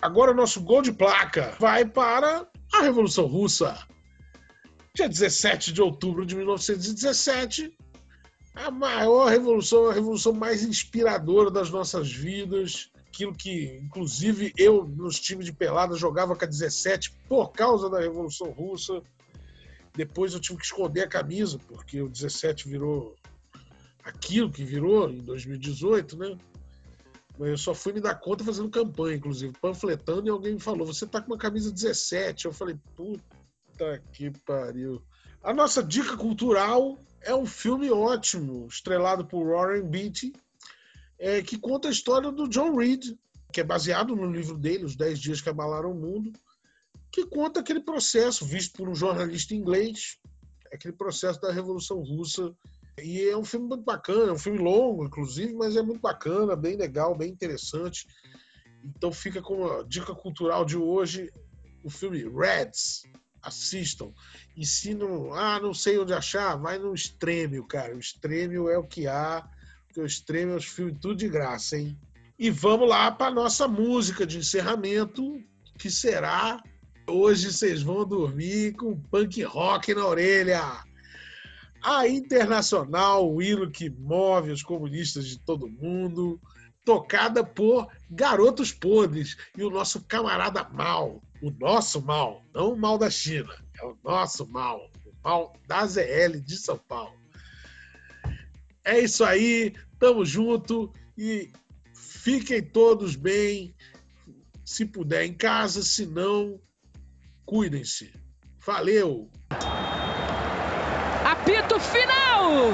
Speaker 2: Agora nosso gol de placa vai para a Revolução Russa. Dia 17 de outubro de 1917, a maior revolução, a revolução mais inspiradora das nossas vidas. Aquilo que, inclusive, eu nos times de pelada jogava com a 17 por causa da Revolução Russa. Depois eu tive que esconder a camisa, porque o 17 virou aquilo que virou em 2018, né? Mas eu só fui me dar conta fazendo campanha, inclusive, panfletando, e alguém me falou: você tá com uma camisa 17. Eu falei: puta que pariu. A nossa dica cultural é um filme ótimo, estrelado por Warren Beatty, é, que conta a história do John Reed, que é baseado no livro dele, Os 10 Dias que Abalaram o Mundo, que conta aquele processo visto por um jornalista inglês, aquele processo da Revolução Russa. E é um filme muito bacana, é um filme longo, inclusive, mas é muito bacana, bem legal, bem interessante. Então fica com a dica cultural de hoje, o filme Reds. Assistam. Ensinam, ah, não sei onde achar, vai no Stremio, cara. O Stremio é o que há, porque o Stremio é os filmes tudo de graça, hein? E vamos lá para nossa música de encerramento, que será Hoje vocês vão dormir com punk rock na orelha. A Internacional, o hino que move os comunistas de todo mundo, tocada por Garotos Podres e o nosso camarada mal, o nosso mal, não o mal da China, é o nosso mal, o mal da ZL de São Paulo. É isso aí, tamo junto e fiquem todos bem, se puder em casa, se não, Cuidem-se. Valeu!
Speaker 6: Apito final!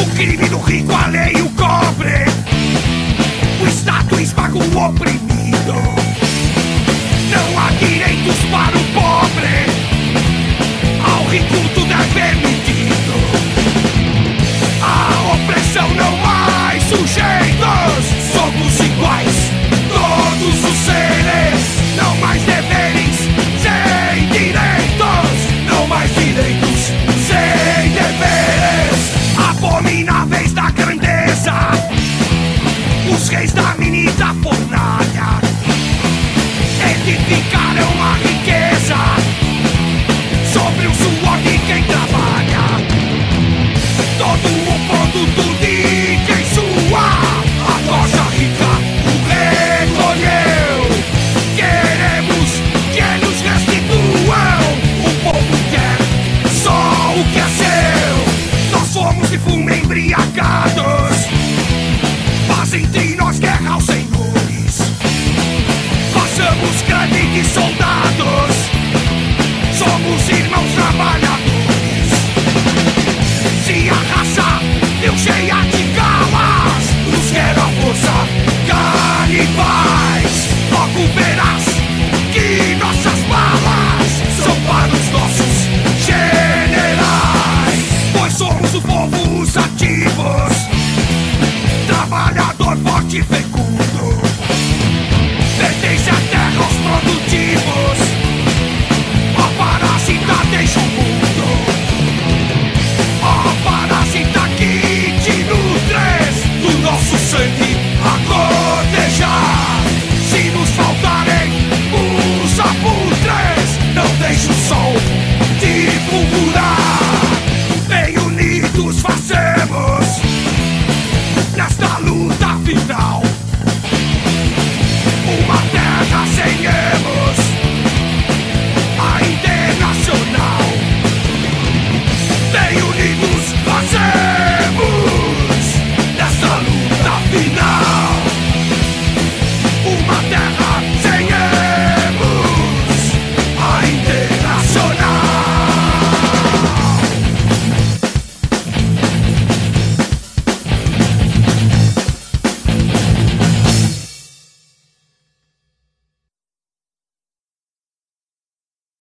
Speaker 7: O crime do rico alheio cobre. O Estado esmaga o oprimido. e soldados, somos irmãos trabalhadores. Se a raça deu cheia de galas, Os quer a força canibais. Logo verás que nossas balas são para os nossos generais. Pois somos os povos ativos, trabalhador forte e